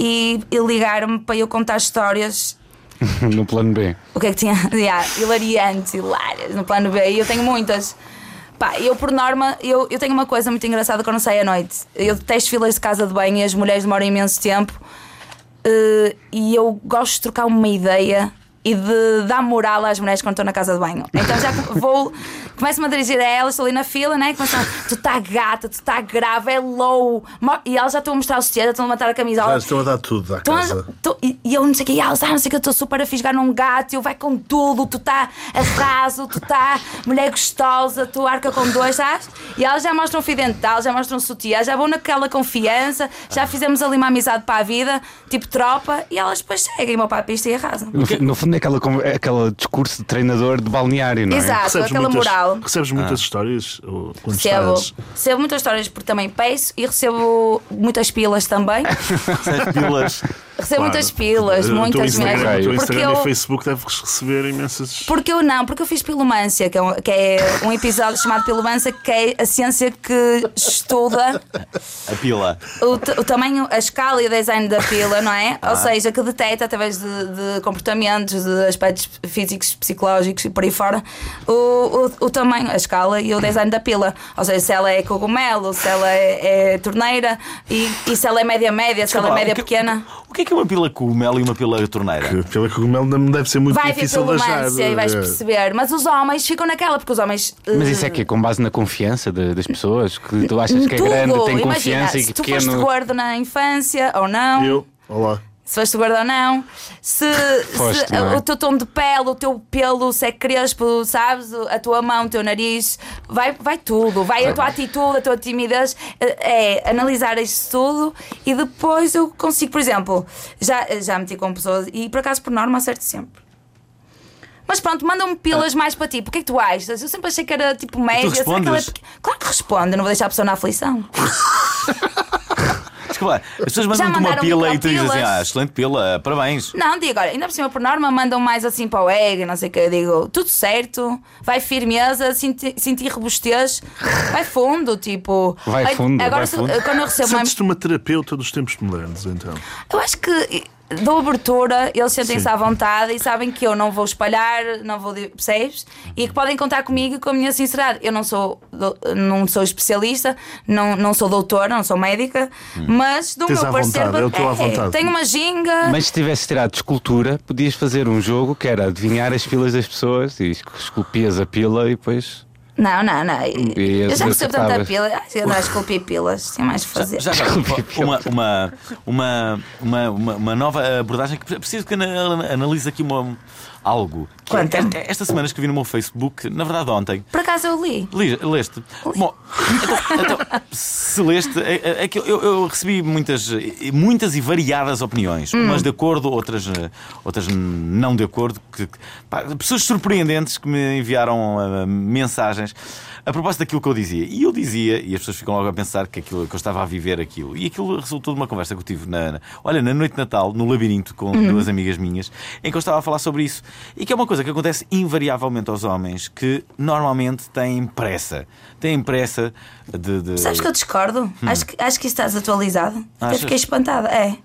Speaker 4: e, e ligaram-me para eu contar histórias.
Speaker 3: no plano B.
Speaker 4: O que é que tinha? Yeah, hilariantes, hilárias no plano B. E eu tenho muitas. Pá, eu por norma, eu, eu tenho uma coisa muito engraçada quando saio à noite. Eu detesto filas de casa de banho e as mulheres demoram imenso tempo. Eh, e eu gosto de trocar uma ideia e de dar moral às mulheres quando estão na casa de banho. Então já vou, começo-me a dirigir a elas, estou ali na fila, né? Começam, tu está gata, tu está grave, é low. E elas já estão a mostrar o sutiã, já estão a levantar a
Speaker 2: Já
Speaker 4: camisola.
Speaker 2: estão a dar tudo à
Speaker 4: Estão a-
Speaker 2: casa.
Speaker 4: tô- e e eu não sei o que, e elas, ah, não sei o que, eu estou super a fisgar num gato, eu vai com tudo, tu está arraso, tu está mulher gostosa, tu arca com dois, sabes? E elas já mostram fio dental, já mostram sutiã, já vão naquela confiança, já fizemos ali uma amizade para a vida, tipo tropa, e elas depois seguem-me para a pista e arrasam.
Speaker 3: No, no fundo é aquela, con- é aquele discurso de treinador de balneário, não é?
Speaker 4: Exato, aquela
Speaker 2: muitas,
Speaker 4: moral.
Speaker 2: recebes muitas histórias ou, quando
Speaker 4: Recebo,
Speaker 2: estás.
Speaker 4: recebo muitas histórias porque também peço e recebo muitas pilas também.
Speaker 1: Pilas.
Speaker 4: Recebo
Speaker 2: Claro.
Speaker 4: muitas pilas, muitas mesmo.
Speaker 2: O teu
Speaker 4: Porque
Speaker 2: Instagram
Speaker 4: eu,
Speaker 2: e Facebook deves receber imensas.
Speaker 4: Porque eu não, porque eu fiz pilomância, que é um, que é um episódio chamado pilomância, que é a ciência que estuda
Speaker 1: A pila.
Speaker 4: o, o tamanho, a escala e o design da pila, não é? Ou seja, que detecta através de, de comportamentos, de aspectos físicos, psicológicos e por aí fora, o, o, o tamanho, a escala e o design da pila. Ou seja, se ela é cogumelo, se ela é, é torneira e, e se ela é média-média, se ela é média
Speaker 1: o que-
Speaker 4: pequena.
Speaker 1: O que é que é uma pila cogumelo e uma pila torneira?
Speaker 2: Que Pela cogumelo não deve ser muito
Speaker 4: Vai
Speaker 2: difícil de achar.
Speaker 4: pilomância e vais
Speaker 2: é.
Speaker 4: perceber. Mas os homens ficam naquela, porque os homens.
Speaker 3: Mas
Speaker 4: eh,
Speaker 3: isso é que é com base na confiança de- das pessoas que tu achas que é
Speaker 4: Tudo.
Speaker 3: grande, tem
Speaker 4: Imagina,
Speaker 3: confiança e
Speaker 4: se
Speaker 3: que
Speaker 4: tu foste
Speaker 3: pequeno.
Speaker 4: gordo na infância ou não,
Speaker 2: Eu, olá.
Speaker 4: Se foste gordo ou não, se,
Speaker 3: Foste,
Speaker 4: se
Speaker 3: não é?
Speaker 4: o teu tom de pele, o teu pelo, se é crespo, sabes, a tua mão, o teu nariz, vai, vai tudo, vai a tua atitude, a tua timidez, é é analisar isso tudo e depois eu consigo, por exemplo, já, já meti com pessoas e por acaso por norma acerto sempre. Mas pronto, mandam-me pilas mais para ti. Porquê é que tu achas? Eu sempre achei que era tipo média. será que ela é
Speaker 1: respondes?
Speaker 4: pequ- Claro que responde, não vou deixar a pessoa na aflição.
Speaker 1: As pessoas mandam-te uma pila e tu dizes assim: ah, excelente pila, parabéns.
Speaker 4: Não, digo, olha, ainda por cima, por norma, mandam mais assim para o ego, não sei o que. Eu digo, tudo certo, vai firmeza, senti- sentir robustez, vai fundo, tipo.
Speaker 3: Vai fundo,
Speaker 4: Agora,
Speaker 3: vai
Speaker 4: se-
Speaker 3: fundo.
Speaker 4: quando eu recebo uma.
Speaker 2: Sentes-te uma terapeuta dos tempos modernos, então.
Speaker 4: Eu acho que dou abertura, eles sentem-se à vontade e sabem que eu não vou espalhar, não vou. Percebes? E que podem contar comigo e com a minha sinceridade. Eu não sou, não sou especialista, não, não sou doutora, não sou médica, mas do
Speaker 2: Tens
Speaker 4: meu
Speaker 2: à
Speaker 4: parecer.
Speaker 2: vontade, eu estou à vontade.
Speaker 4: Tenho uma ginga.
Speaker 3: Mas se tivesse tirado de escultura, podias fazer um jogo que era adivinhar as pilas das pessoas e esculpias a pila e depois.
Speaker 4: Não, não, não. Eu já percebo tanta pila. Se andar a esculpir pilas, tem mais que fazer.
Speaker 1: Já agora, uma, uma, uma, uma, uma, uma nova abordagem que preciso que ana- analise aqui uma, algo. Que é- é- esta semana escrevi no meu Facebook, na verdade ontem.
Speaker 4: Por acaso eu li.
Speaker 1: Li- Leste? Bom, então, então, se leste, é, é- é que eu, eu recebi muitas, muitas e variadas opiniões,
Speaker 4: Hum.
Speaker 1: umas de acordo, outras, outras não de acordo. Que, pá, pessoas surpreendentes que me enviaram ah, mensagens a propósito daquilo que eu dizia. E eu dizia, e as pessoas ficam logo a pensar que, aquilo, que eu estava a viver aquilo. E aquilo resultou de uma conversa que eu tive na, na- olha, na noite de Natal, no labirinto, com duas amigas minhas, em que eu estava a falar sobre isso. E que é uma coisa que acontece invariavelmente aos homens que normalmente têm pressa. Têm pressa de. de-
Speaker 4: Sabes que eu discordo? Acho, que, acho que isso estás atualizado. Até
Speaker 1: Hum. Achas?
Speaker 4: fiquei espantada. É.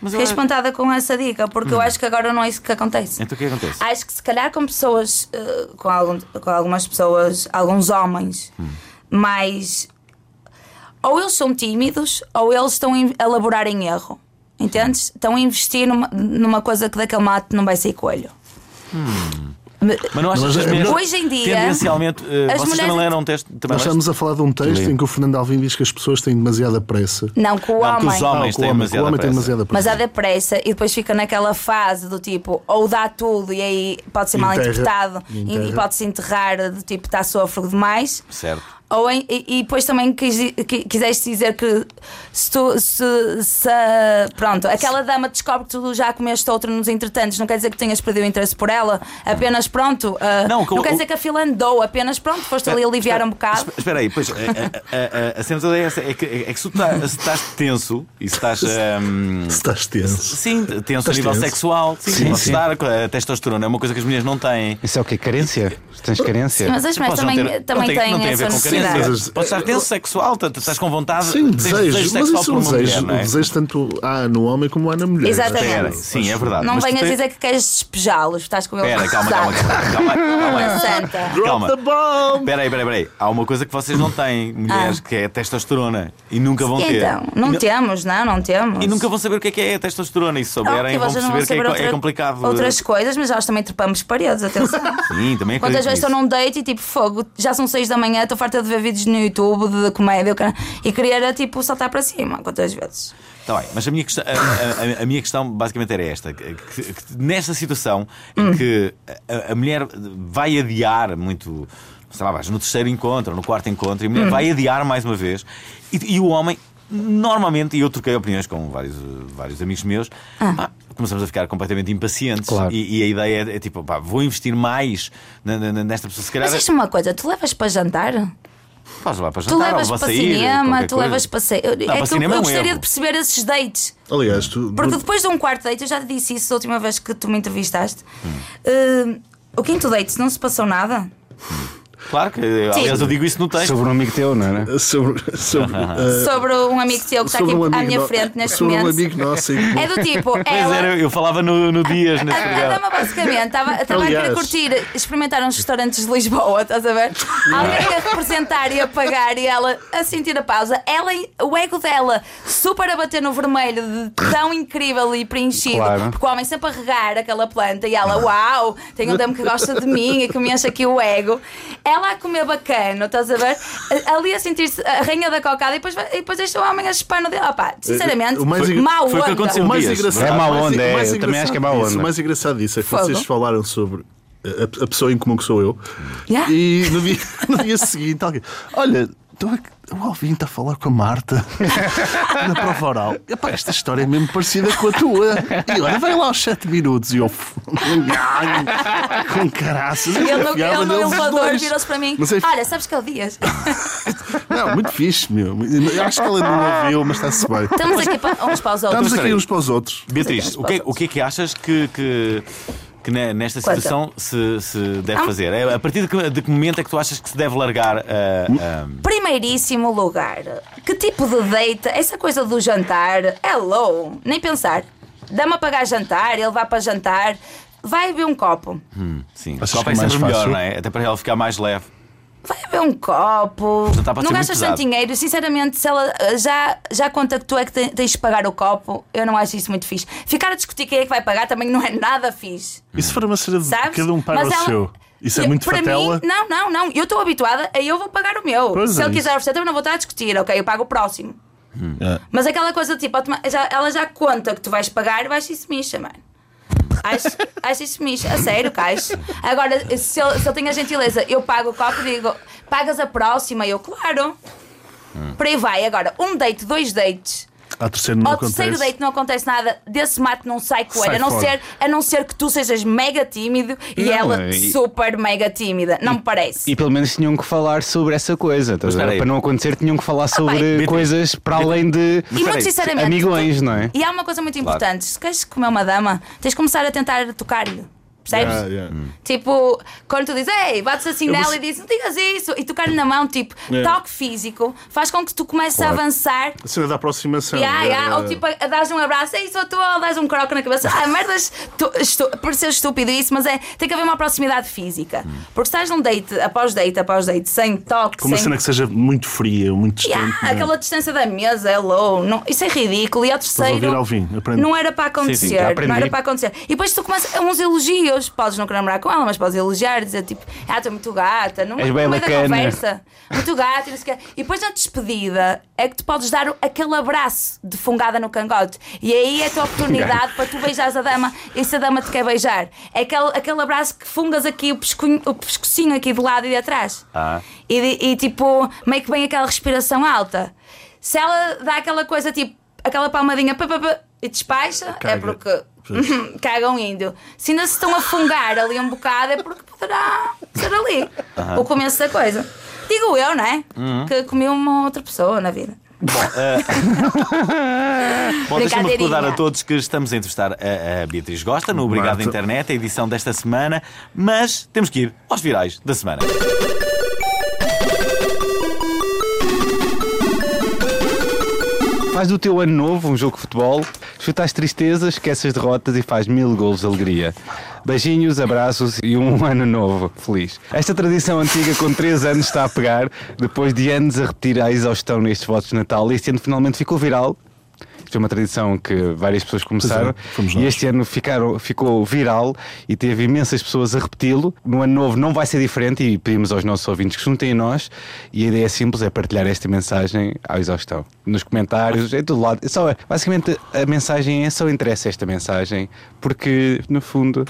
Speaker 1: Mas
Speaker 4: Fiquei espantada com essa dica, porque eu acho que agora não é isso que acontece.
Speaker 1: Então o que é acontece?
Speaker 4: Acho que se calhar com pessoas, eh, com, algum- com algumas pessoas, alguns homens, mais. Ou eles são tímidos, ou eles estão a elaborar em erro. Entendes? Estão a investir numa, numa coisa que daquele mato não vai sair coelho. Me-
Speaker 1: Mas não achas
Speaker 2: Mas
Speaker 1: que as
Speaker 2: é-
Speaker 4: Hoje em dia,
Speaker 1: tendencialmente. eh,
Speaker 4: as
Speaker 1: vocês também
Speaker 4: mulheres-
Speaker 1: leram um texto? Também
Speaker 2: Nós estamos a falar de um texto
Speaker 1: Li.
Speaker 2: em que o Fernando Alvim diz que as pessoas têm demasiada pressa.
Speaker 4: Não, que o
Speaker 1: Não, que
Speaker 4: homem.
Speaker 1: os homens
Speaker 2: que o
Speaker 1: têm
Speaker 2: homem,
Speaker 1: demasiada
Speaker 2: homem tem
Speaker 1: pressa.
Speaker 2: demasiada pressa.
Speaker 4: Mas há depressa e depois fica naquela fase do tipo, ou dá tudo e aí pode ser mal interpretado e, e pode-se enterrar do tipo, está sofro demais.
Speaker 1: Certo.
Speaker 4: Ou em- e, e depois também quis, qui- quiseste dizer que se tu se, se, pronto, aquela dama descobre que tu já comeste outro nos entretantos, não quer dizer que tenhas perdido o interesse por ela, apenas pronto, ah,
Speaker 1: Não,
Speaker 4: não,
Speaker 1: que o-
Speaker 4: quer dizer que a fila andou, apenas pronto, foste ali aliviar um bocado.
Speaker 1: Espe- Espera aí, pois, a, a, a, a cena toda é essa: é que, é que se, tu tá- estás tenso e se estás. ahm,
Speaker 2: Se estás tenso.
Speaker 1: Sim, tenso a
Speaker 2: Estás
Speaker 1: nível
Speaker 2: tenso?
Speaker 1: sexual. Sim,
Speaker 2: Sim, sim.
Speaker 1: estar. A testosterona é uma coisa que as mulheres não têm.
Speaker 3: Isso é o quê? Carência? Tens carência?
Speaker 4: Mas as mulheres também,
Speaker 1: ter-
Speaker 4: também
Speaker 1: não tem,
Speaker 4: têm
Speaker 1: não tem a
Speaker 4: essa
Speaker 1: ver com carência.
Speaker 4: Necessidade.
Speaker 1: Podes estar tenso sexual, estás com vontade.
Speaker 2: Sim, desejo. Mas isso é um desejo.
Speaker 1: mulher, é?
Speaker 2: O desejo tanto há no homem como há na mulher.
Speaker 4: Exatamente.
Speaker 1: Sim, é verdade.
Speaker 4: Não venhas
Speaker 1: tens-
Speaker 4: dizer que queres despejá-los, estás com eles
Speaker 1: Espera, calma, calma, calma, calma, calma,
Speaker 4: Uma
Speaker 1: calma.
Speaker 4: santa.
Speaker 1: Calma. Espera aí, espera aí. Há uma coisa que vocês não têm, mulheres, que é a testosterona. E nunca vão ter.
Speaker 4: Então, não temos, não, não temos.
Speaker 1: E nunca vão saber o que é que é a testosterona. E se souberem, vão perceber que é, é complicado.
Speaker 4: Outras coisas, mas nós também trepamos paredes, atenção.
Speaker 1: Sim, também
Speaker 4: Quantas
Speaker 1: acredito
Speaker 4: vezes estou num date e tipo, fogo, já são seis da manhã, estou farta de ver vídeos no YouTube de, de comédia e queria era, tipo saltar para cima. Quantas vezes?
Speaker 1: Tá bem, mas a minha, questão, a, a- a minha questão basicamente era esta: que, que- que nesta situação
Speaker 4: Hum.
Speaker 1: em que a, a mulher vai adiar muito, sei lá, vais no terceiro encontro, no quarto encontro, e a mulher
Speaker 4: Hum.
Speaker 1: vai adiar mais uma vez, e, e o homem, normalmente, e eu troquei opiniões com vários, vários amigos meus,
Speaker 4: Ah.
Speaker 1: pá, começamos a ficar completamente impacientes.
Speaker 3: Claro.
Speaker 1: E, e a ideia é, é tipo, pá, vou investir mais na- na- nesta pessoa. Se calhar,
Speaker 4: Mas diz-me uma coisa, tu levas para jantar?
Speaker 1: Faz lá para
Speaker 4: Tu
Speaker 1: jantar,
Speaker 4: levas
Speaker 1: ou
Speaker 4: para
Speaker 1: sair,
Speaker 4: cinema, tu
Speaker 1: coisa.
Speaker 4: levas para sair.
Speaker 1: Não,
Speaker 4: É
Speaker 1: para
Speaker 4: que eu,
Speaker 1: é
Speaker 4: eu
Speaker 1: um
Speaker 4: gostaria de perceber esses dates.
Speaker 2: Aliás, tu.
Speaker 4: Porque depois de um quarto date, eu já te disse isso da última vez que tu me entrevistaste. Uh, o quinto date, não se passou nada?
Speaker 1: Claro que, aliás, eu digo isso no texto.
Speaker 3: Sobre um amigo teu, não era?
Speaker 2: Sobre. sobre uh,
Speaker 4: Sobre um amigo teu que está aqui
Speaker 2: sobre um
Speaker 4: à
Speaker 2: amigo
Speaker 4: minha
Speaker 2: no-
Speaker 4: frente neste
Speaker 2: sobre um
Speaker 4: momento.
Speaker 2: amigo nosso. em que-
Speaker 4: É do tipo,
Speaker 1: Pois
Speaker 4: ela.
Speaker 1: era, eu falava no, no Dias nesse
Speaker 4: A, a dama basicamente estava estava a querer curtir, experimentar uns restaurantes de Lisboa, estás a ver? Alguém a representar e a pagar e ela a sentir a pausa. Ela, o ego dela super a bater no vermelho, de tão incrível e preenchido.
Speaker 3: Claro.
Speaker 4: Porque o homem sempre a regar aquela planta e ela, uau, tem um dama que gosta de mim e que me enche aqui o ego. Ela a comer bacana, estás a ver? Ali a sentir-se a rainha da cocada e depois, e depois deixa o homem a chupar no dele. Opá, sinceramente,
Speaker 2: O mais engra-
Speaker 4: mau
Speaker 1: foi o que aconteceu.
Speaker 2: O mais
Speaker 1: Dias.
Speaker 2: engraçado,
Speaker 3: É mau
Speaker 2: o mais-
Speaker 3: onda, é,
Speaker 2: mais
Speaker 3: eu também acho que é mau onda.
Speaker 2: O mais engraçado disso é que
Speaker 4: Fogo.
Speaker 2: vocês falaram sobre a, a pessoa em comum que sou eu.
Speaker 4: Yeah.
Speaker 2: E no dia, no dia seguinte, alguém, olha, tu é que- o Alvin está a falar com a Marta na prova oral. Epá, esta história é mesmo parecida com a tua. E olha, vai lá aos 7 minutos e eu com caraças.
Speaker 4: Ele no, ele no elevador virou-se para mim.
Speaker 2: Mas é-
Speaker 4: Olha, sabes que é o Dias?
Speaker 2: Não, muito fixe, meu. Eu acho que ela não ouviu, mas está-se bem.
Speaker 4: Estamos aqui para, uns para os outros.
Speaker 2: Estamos aqui uns para os outros.
Speaker 1: Beatriz, o que, o que é que achas que, que, que ne- nesta situação se, se deve
Speaker 4: Ah.
Speaker 1: fazer? É, a partir de que, de que momento é que tu achas que se deve largar a. a-
Speaker 4: Primeiríssimo lugar, que tipo de date? Essa coisa do jantar, hello, nem pensar. Dá-me a pagar jantar, ele vai para jantar, vai beber um copo.
Speaker 1: Hum, sim, o copo é
Speaker 2: é mais
Speaker 1: sempre melhor,
Speaker 2: fácil?
Speaker 1: não é? Até para ela ficar mais leve.
Speaker 4: Vai haver um copo,
Speaker 1: Jantar pode
Speaker 4: não gastas tanto dinheiro. Sinceramente, se ela uh, já, já conta que tu é que te- tens de pagar o copo, eu não acho isso muito fixe. Ficar a discutir quem é que vai pagar também não é nada fixe.
Speaker 2: E se for uma cena de cada um paga
Speaker 4: Mas
Speaker 2: o
Speaker 4: ela-
Speaker 2: seu? Isso é
Speaker 4: Eu-
Speaker 2: muito
Speaker 4: para
Speaker 2: fatela.
Speaker 4: Mim, não, não, não. Eu estou habituada a eu vou pagar o meu.
Speaker 2: Pois
Speaker 4: Se
Speaker 2: é
Speaker 4: ele quiser oferecer, também não vou estar a discutir. Ok, eu pago o próximo.
Speaker 2: É.
Speaker 4: Mas aquela coisa tipo, ela já conta que tu vais pagar e vais isso mixa, mano. Acho, acho isso mixa, a sério, Cais. Agora, se eu, se eu tenho a gentileza, eu pago o copo e digo, pagas a próxima, eu, claro. Por aí vai. Agora, um date, dois dates.
Speaker 2: Ao terceiro não
Speaker 4: Ao
Speaker 2: acontece.
Speaker 4: terceiro date não acontece nada, desse mato não sai coelho,
Speaker 2: Sai
Speaker 4: a não,
Speaker 2: fora.
Speaker 4: ser, a não ser que tu sejas mega tímido e
Speaker 3: Não,
Speaker 4: ela
Speaker 3: e-
Speaker 4: super mega tímida. Não me parece.
Speaker 3: E pelo menos tinham que falar sobre essa coisa. estás a ver?
Speaker 1: espera aí.
Speaker 3: Para não acontecer, tinham que falar sobre
Speaker 1: Beatriz,
Speaker 3: coisas para além de
Speaker 4: E muito sinceramente.
Speaker 3: amigões, não é?
Speaker 4: E há uma coisa muito importante: se queres comer uma dama, tens de começar a tentar tocar-lhe. Percebes?
Speaker 2: Yeah, yeah.
Speaker 4: Tipo, quando tu dizes, ei, bates assim
Speaker 2: Eu
Speaker 4: nela
Speaker 2: vou-
Speaker 4: e dizes, não digas isso, e tocar-lhe na mão, tipo,
Speaker 2: Yeah.
Speaker 4: toque físico, faz com que tu comeces a
Speaker 2: Claro.
Speaker 4: avançar.
Speaker 2: A cena da aproximação.
Speaker 4: Yeah,
Speaker 2: yeah,
Speaker 4: yeah, Ou tipo, a, a dás um abraço, é isso, ou tu, ou dás um croque na cabeça. Ah, merdas, tu, estu, por ser estúpido isso, mas é, tem que haver uma proximidade física. Porque se estás num date, após date, após date, sem toque,
Speaker 2: Com uma
Speaker 4: sem.
Speaker 2: cena que seja muito fria, muito distante.
Speaker 4: Yeah,
Speaker 2: é?
Speaker 4: aquela distância da mesa, hello, não, isso é ridículo. E ao terceiro,
Speaker 2: ao aprende.
Speaker 4: não era para acontecer.
Speaker 3: Sim, sim,
Speaker 4: não era para acontecer. E depois tu começas a uns elogios. Podes não querer namorar com ela, mas podes elogiar, dizer tipo, ah, estou muito gata, não no
Speaker 3: bem
Speaker 4: meio da conversa. Muito gata e não sei o quê. E depois na despedida é que tu podes dar aquele abraço de fungada no cangote. E aí é a tua oportunidade para tu beijares a dama e se a dama te quer beijar. É aquele, aquele abraço que fungas aqui o, pescunho, o pescocinho aqui de lado e de atrás.
Speaker 1: Ah.
Speaker 4: E, e, tipo, meio que vem aquela respiração alta. Se ela dá aquela coisa tipo, aquela palmadinha pá, pá, pá, e despacha, é
Speaker 2: Caga.
Speaker 4: porque cagam indo. Se ainda se estão a fungar ali um bocado, é porque poderá ser ali o começo da coisa. Digo eu, não é?
Speaker 1: Uhum.
Speaker 4: Que comi uma outra pessoa na vida.
Speaker 1: Bom, deixa-me
Speaker 4: Brincadeirinha.
Speaker 1: recordar a todos que estamos a entrevistar a, a Beatriz Gosta no Obrigado
Speaker 2: Marta.
Speaker 1: Internet, a edição desta semana, mas temos que ir aos virais da semana.
Speaker 3: Faz do teu ano novo um jogo de futebol, chuta as tristezas, esquece as derrotas e faz mil gols de alegria. Beijinhos, abraços e um ano novo feliz. Esta tradição antiga com 3 anos está a pegar, depois de anos a repetir à exaustão nestes votos de Natal. Este ano finalmente ficou viral. É uma tradição que várias pessoas começaram
Speaker 2: fomos
Speaker 3: e este ano ficaram, ficou viral e teve imensas pessoas a repeti-lo. No ano novo não vai ser diferente e pedimos aos nossos ouvintes que se juntem a nós e a ideia é simples, é partilhar esta mensagem à exaustão. Nos comentários, em todo lado. Só, basicamente a mensagem é só interessa esta mensagem porque no fundo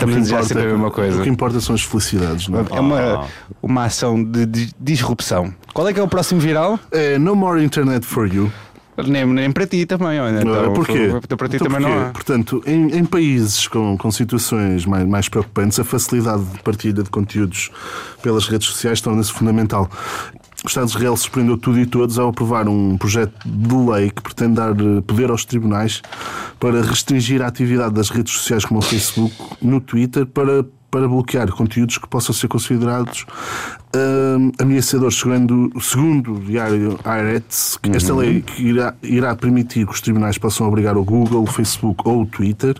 Speaker 3: estamos a desejar sempre a mesma coisa.
Speaker 2: O que importa são as felicidades, não é?
Speaker 3: É uma, uma ação de, de disrupção. Qual é que é o próximo viral?
Speaker 2: É, no more internet for you.
Speaker 3: Nem, nem para ti também, olha. Então,
Speaker 2: porquê?
Speaker 3: Então, para ti
Speaker 2: Então
Speaker 3: também
Speaker 2: porquê?
Speaker 3: não há.
Speaker 2: Portanto, em, em países com, com situações mais, mais preocupantes, a facilidade de partilha de conteúdos pelas redes sociais torna-se fundamental. O Estado de Israel surpreendeu tudo e todos ao aprovar um projeto de lei que pretende dar eh, poder aos tribunais para restringir a atividade das redes sociais como o Facebook no Twitter para para bloquear conteúdos que possam ser considerados hum, ameaçadores, segundo, segundo o diário Haaretz, que esta lei que irá, irá permitir que os tribunais possam obrigar o Google, o Facebook ou o Twitter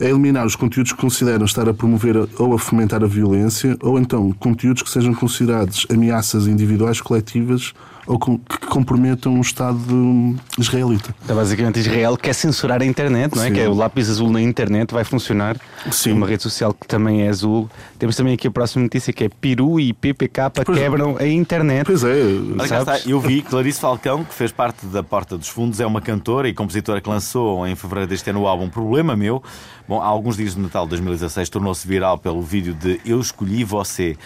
Speaker 2: a eliminar os conteúdos que consideram estar a promover ou a fomentar a violência, ou então conteúdos que sejam considerados ameaças individuais, coletivas ou com- que comprometam o Estado hum, israelita.
Speaker 3: Então, basicamente, Israel quer censurar a internet, não é?
Speaker 2: Sim.
Speaker 3: Que é o lápis azul na internet vai funcionar.
Speaker 2: Sim.
Speaker 3: É uma rede social que também é azul. Temos também aqui a próxima notícia que é Peru e PPK
Speaker 2: Pois é.
Speaker 3: quebram a internet.
Speaker 2: Pois é,
Speaker 1: Olha, cá
Speaker 3: Sabes?
Speaker 1: está. Eu vi Clarice Falcão, que fez parte da Porta dos Fundos, é uma cantora e compositora que lançou em fevereiro deste ano o álbum Problema Meu. Bom, há alguns dias de Natal de 2016 tornou-se viral pelo vídeo de Eu Escolhi Você.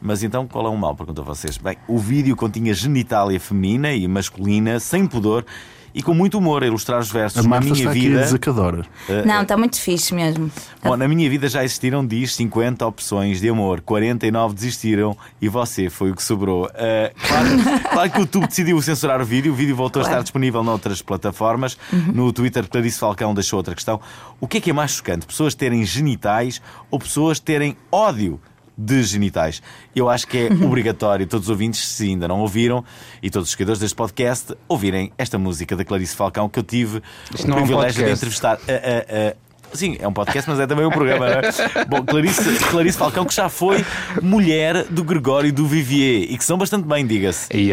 Speaker 1: Mas então qual é o mal? Pergunto a vocês. Bem, o vídeo continha genitália feminina e masculina, sem pudor e com muito humor a ilustrar os versos.
Speaker 2: a
Speaker 1: Na minha
Speaker 2: está aqui a
Speaker 1: vida.
Speaker 2: dizer que adora.
Speaker 4: Não, está muito fixe mesmo.
Speaker 1: Bom, na minha vida já existiram, diz, 50 opções de amor, 49 desistiram e você foi o que sobrou. Ah, claro, claro que o YouTube decidiu censurar o vídeo, o vídeo voltou a estar
Speaker 4: Claro.
Speaker 1: disponível noutras plataformas. No Twitter, Clarice Falcão deixou outra questão. O que é que é mais chocante? Pessoas terem genitais ou pessoas terem ódio? De genitais. Eu acho que é obrigatório todos os ouvintes, se ainda não ouviram, e todos os seguidores deste podcast, ouvirem esta música da Clarice Falcão que eu tive
Speaker 3: Isto
Speaker 1: o
Speaker 3: não é um
Speaker 1: privilégio de entrevistar a- a- a-
Speaker 6: Sim, é um podcast, mas é também um programa, não é? Bom, Clarice, Clarice Falcão, que já foi mulher do Gregório do Vivier e que são bastante bem, diga-se.
Speaker 3: E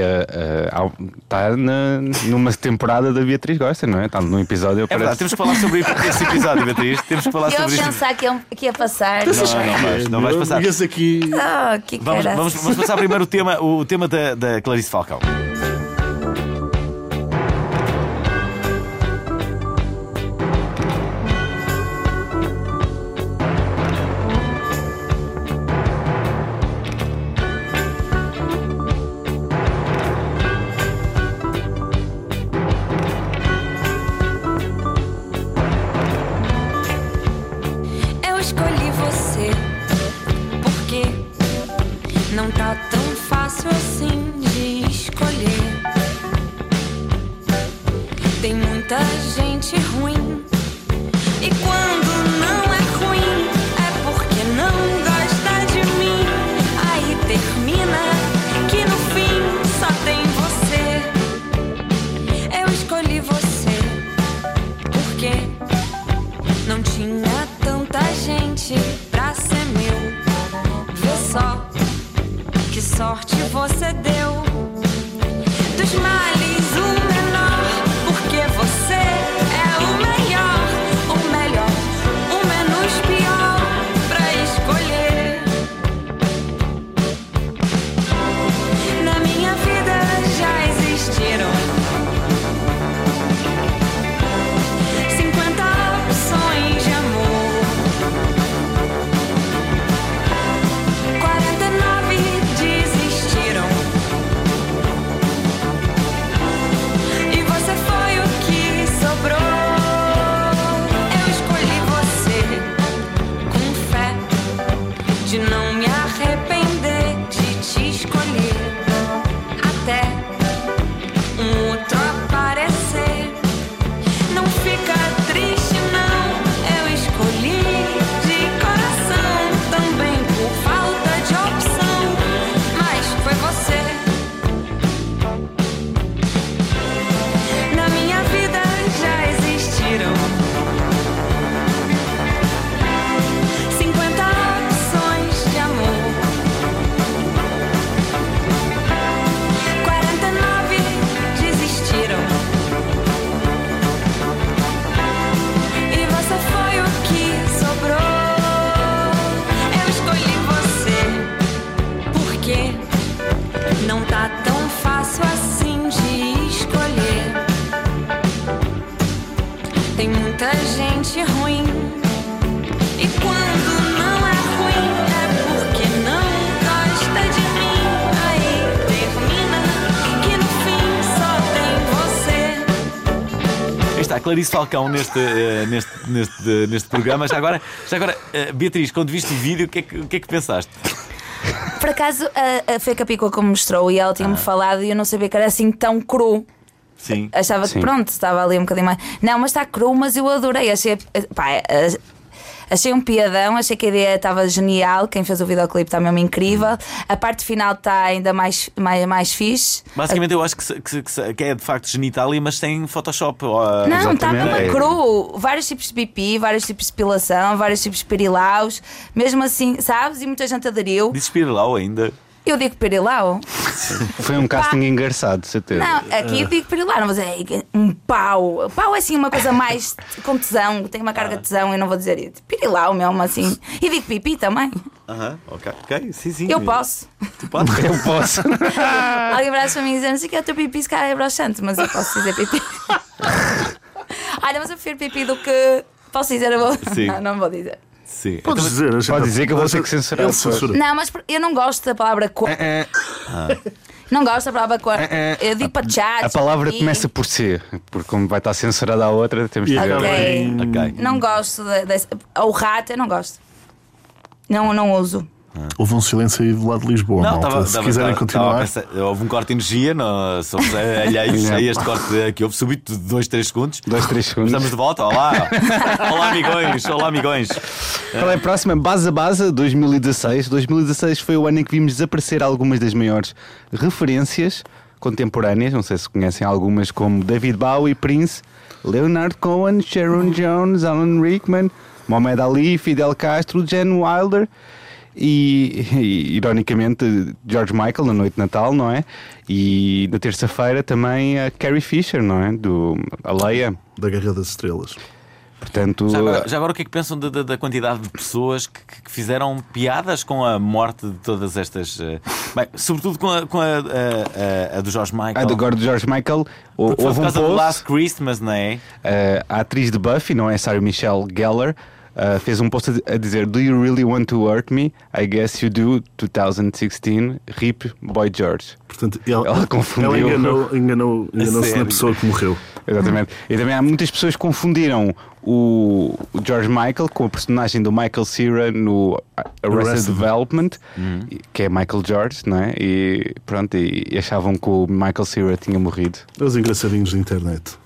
Speaker 3: está numa temporada da Beatriz Gosta, não é? Está num episódio.
Speaker 6: É verdade, temos que falar sobre esse episódio, Beatriz. Temos que falar
Speaker 4: Eu
Speaker 6: sobre
Speaker 4: a
Speaker 6: isso.
Speaker 4: pensar que ia, que ia passar.
Speaker 6: Não, não vais, não vais passar.
Speaker 2: Aqui.
Speaker 4: Ah, que
Speaker 6: Vamos, vamos, vamos passar primeiro o tema, o tema da, da Clarice Falcão. Clarice Falcão neste, eh, neste, neste, neste programa. Já agora, já agora eh, Beatriz, quando viste o vídeo, o que é que, o que, é que pensaste?
Speaker 4: Por acaso, a, a Fê Capicua como mostrou e ela
Speaker 6: Ah.
Speaker 4: tinha-me falado e eu não sabia que era assim tão cru.
Speaker 6: Sim.
Speaker 4: Achava
Speaker 3: Sim.
Speaker 4: que pronto, estava ali um bocadinho mais. Não, mas está cru, mas eu adorei. Achei, pá, achei um piadão, achei que a ideia estava genial. Quem fez o videoclipe está mesmo incrível. A parte final está ainda mais, mais, mais fixe.
Speaker 6: Basicamente, eu acho que, que, que que é de facto genitália, mas sem Photoshop. ou, ah,
Speaker 4: Não, está mesmo
Speaker 3: É.
Speaker 4: cru. Vários tipos de pipi, vários tipos de depilação, vários tipos de pirilaus. Mesmo assim, sabes? E muita gente aderiu.
Speaker 6: Disse Pirilau ainda.
Speaker 4: Eu digo pirilau.
Speaker 3: Foi um casting engraçado, certeza.
Speaker 4: Não, aqui eu digo pirilau, não vou dizer "Ei, um pau. Pau é assim uma coisa mais com tesão, tem uma carga de tesão, eu não vou dizer isso. Pirilau mesmo assim. E digo pipi também.
Speaker 6: Aham, ok. Ok, sim, sim.
Speaker 4: Eu posso.
Speaker 6: Tu podes.
Speaker 3: Eu posso.
Speaker 4: Alguém vai para mim dizer, não sei o que é o teu pipi, se calhar é broxante, mas eu posso dizer pipi. Olha, mas eu prefiro pipi do que. Posso dizer? Eu vou...
Speaker 6: Sim.
Speaker 4: Não, não vou dizer.
Speaker 6: Sim.
Speaker 2: Podes
Speaker 6: Então,
Speaker 2: dizer,
Speaker 3: Pode dizer que eu vou ter que censurar
Speaker 2: censura.
Speaker 4: Não, mas eu não gosto da palavra cor.
Speaker 3: É,
Speaker 4: Não gosto da palavra cor.
Speaker 3: é,
Speaker 4: Eu digo para chat.
Speaker 3: A palavra
Speaker 4: e-
Speaker 3: começa por C, porque como vai estar censurada a outra, temos de
Speaker 2: E
Speaker 3: ver.
Speaker 2: acaba
Speaker 4: Ok.
Speaker 2: em-
Speaker 6: Ok.
Speaker 4: Não gosto de- desse. O rato eu não gosto. Não, não uso.
Speaker 2: Houve um silêncio aí do lado de Lisboa,
Speaker 6: Não,
Speaker 2: malta.
Speaker 6: estava-
Speaker 2: Se
Speaker 6: estava-
Speaker 2: quiserem
Speaker 6: estava-
Speaker 2: continuar.
Speaker 6: pensar- houve um corte de energia, não, somos alheios a este corte que houve súbito de 2, 3 segundos.
Speaker 3: Dois, três segundos.
Speaker 6: Estamos de volta, olá! olá, amigões! Olá, amigões!
Speaker 3: Qual é a próxima? Base a Base 2016. 2016 foi o ano em que vimos desaparecer algumas das maiores referências contemporâneas, não sei se conhecem algumas, como David Bowie, Prince, Leonard Cohen, Sharon Jones, Alan Rickman, Mohamed Ali, Fidel Castro, Jen Wilder e, e, ironicamente George Michael na noite de Natal, não é? E na terça-feira também a Carrie Fisher, não é? Do a Leia.
Speaker 2: Da Guerra das Estrelas.
Speaker 3: Portanto,
Speaker 1: Já agora, já agora o que é que pensam da, da- da quantidade de pessoas que, que fizeram piadas com a morte de todas estas. eh, Bem, sobretudo com a, com a, a- a- a do George Michael.
Speaker 3: a do agora do George Michael
Speaker 1: Porque
Speaker 3: houve
Speaker 1: por
Speaker 3: um
Speaker 1: causa do
Speaker 3: post.
Speaker 1: Last Christmas, não é?
Speaker 3: Uh, a atriz de Buffy, não é? Sarah Michelle Gellar, uh, fez um post a dizer: Do you really want to hurt me? I guess you do. 2016, RIP Boy George.
Speaker 2: Portanto, ela,
Speaker 3: Ela confundiu.
Speaker 2: ela enganou, enganou, enganou-se na pessoa que morreu.
Speaker 3: Exatamente. E também há muitas pessoas que confundiram o, o George Michael com a personagem do Michael Cera no Arrested,
Speaker 2: Arrested.
Speaker 3: Development, que é Michael George, não é? E pronto, e, e achavam que o Michael Cera tinha morrido.
Speaker 2: Os engraçadinhos da internet.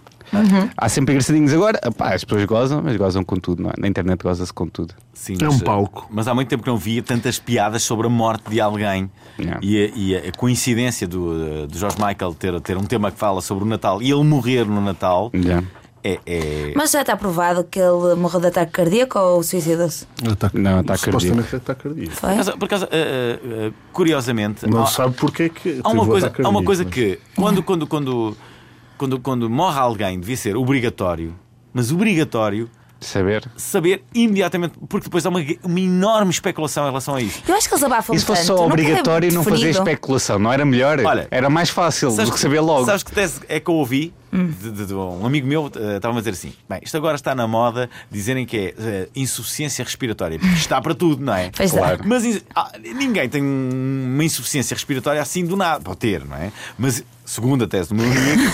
Speaker 3: Há sempre engraçadinhos agora, pá, as pessoas gozam, mas gozam com tudo, não é? Na internet goza-se com tudo.
Speaker 1: Sim,
Speaker 2: É
Speaker 1: mas,
Speaker 2: um
Speaker 1: eh,
Speaker 2: palco.
Speaker 1: Mas há muito tempo que não via tantas piadas sobre a morte de alguém.
Speaker 3: Yeah.
Speaker 1: E, a, e a coincidência do, eh, do George Michael ter, ter um tema que fala sobre o Natal e ele morrer no Natal
Speaker 3: Yeah.
Speaker 1: é. é-
Speaker 4: Mas já está provado que ele morreu de ataque cardíaco ou suicidou-se?
Speaker 2: Ataque,
Speaker 3: Não, ataque
Speaker 2: supostamente é ataque cardíaco.
Speaker 1: Por acaso, por eh, eh, eh, curiosamente,
Speaker 2: Não
Speaker 1: há,
Speaker 2: sabe porque é que
Speaker 1: há uma coisa, há uma
Speaker 2: cardíaco,
Speaker 1: coisa
Speaker 2: mas-
Speaker 1: que quando, quando, quando, quando, quando morre alguém devia ser obrigatório, mas obrigatório
Speaker 3: Saber.
Speaker 1: saber imediatamente, porque depois há uma, uma enorme especulação em relação a isso.
Speaker 4: Eu acho que eles abafam
Speaker 3: E se fosse
Speaker 4: tanto,
Speaker 3: só
Speaker 4: não
Speaker 3: obrigatório não fazer
Speaker 4: definido.
Speaker 3: especulação, não era melhor?
Speaker 1: Olha,
Speaker 3: era mais fácil do que saber logo.
Speaker 1: Sabes que tese é que eu ouvi?
Speaker 4: Hum.
Speaker 1: De, de- de um amigo meu eh, estava a dizer assim: bem, isto agora está na moda dizerem que é eh, insuficiência respiratória. Porque Está para tudo, não é?
Speaker 4: Pois é.
Speaker 3: Claro.
Speaker 1: Mas ah, ninguém tem uma insuficiência respiratória assim do nada. Pode ter, não é? Mas, segundo a tese do meu amigo,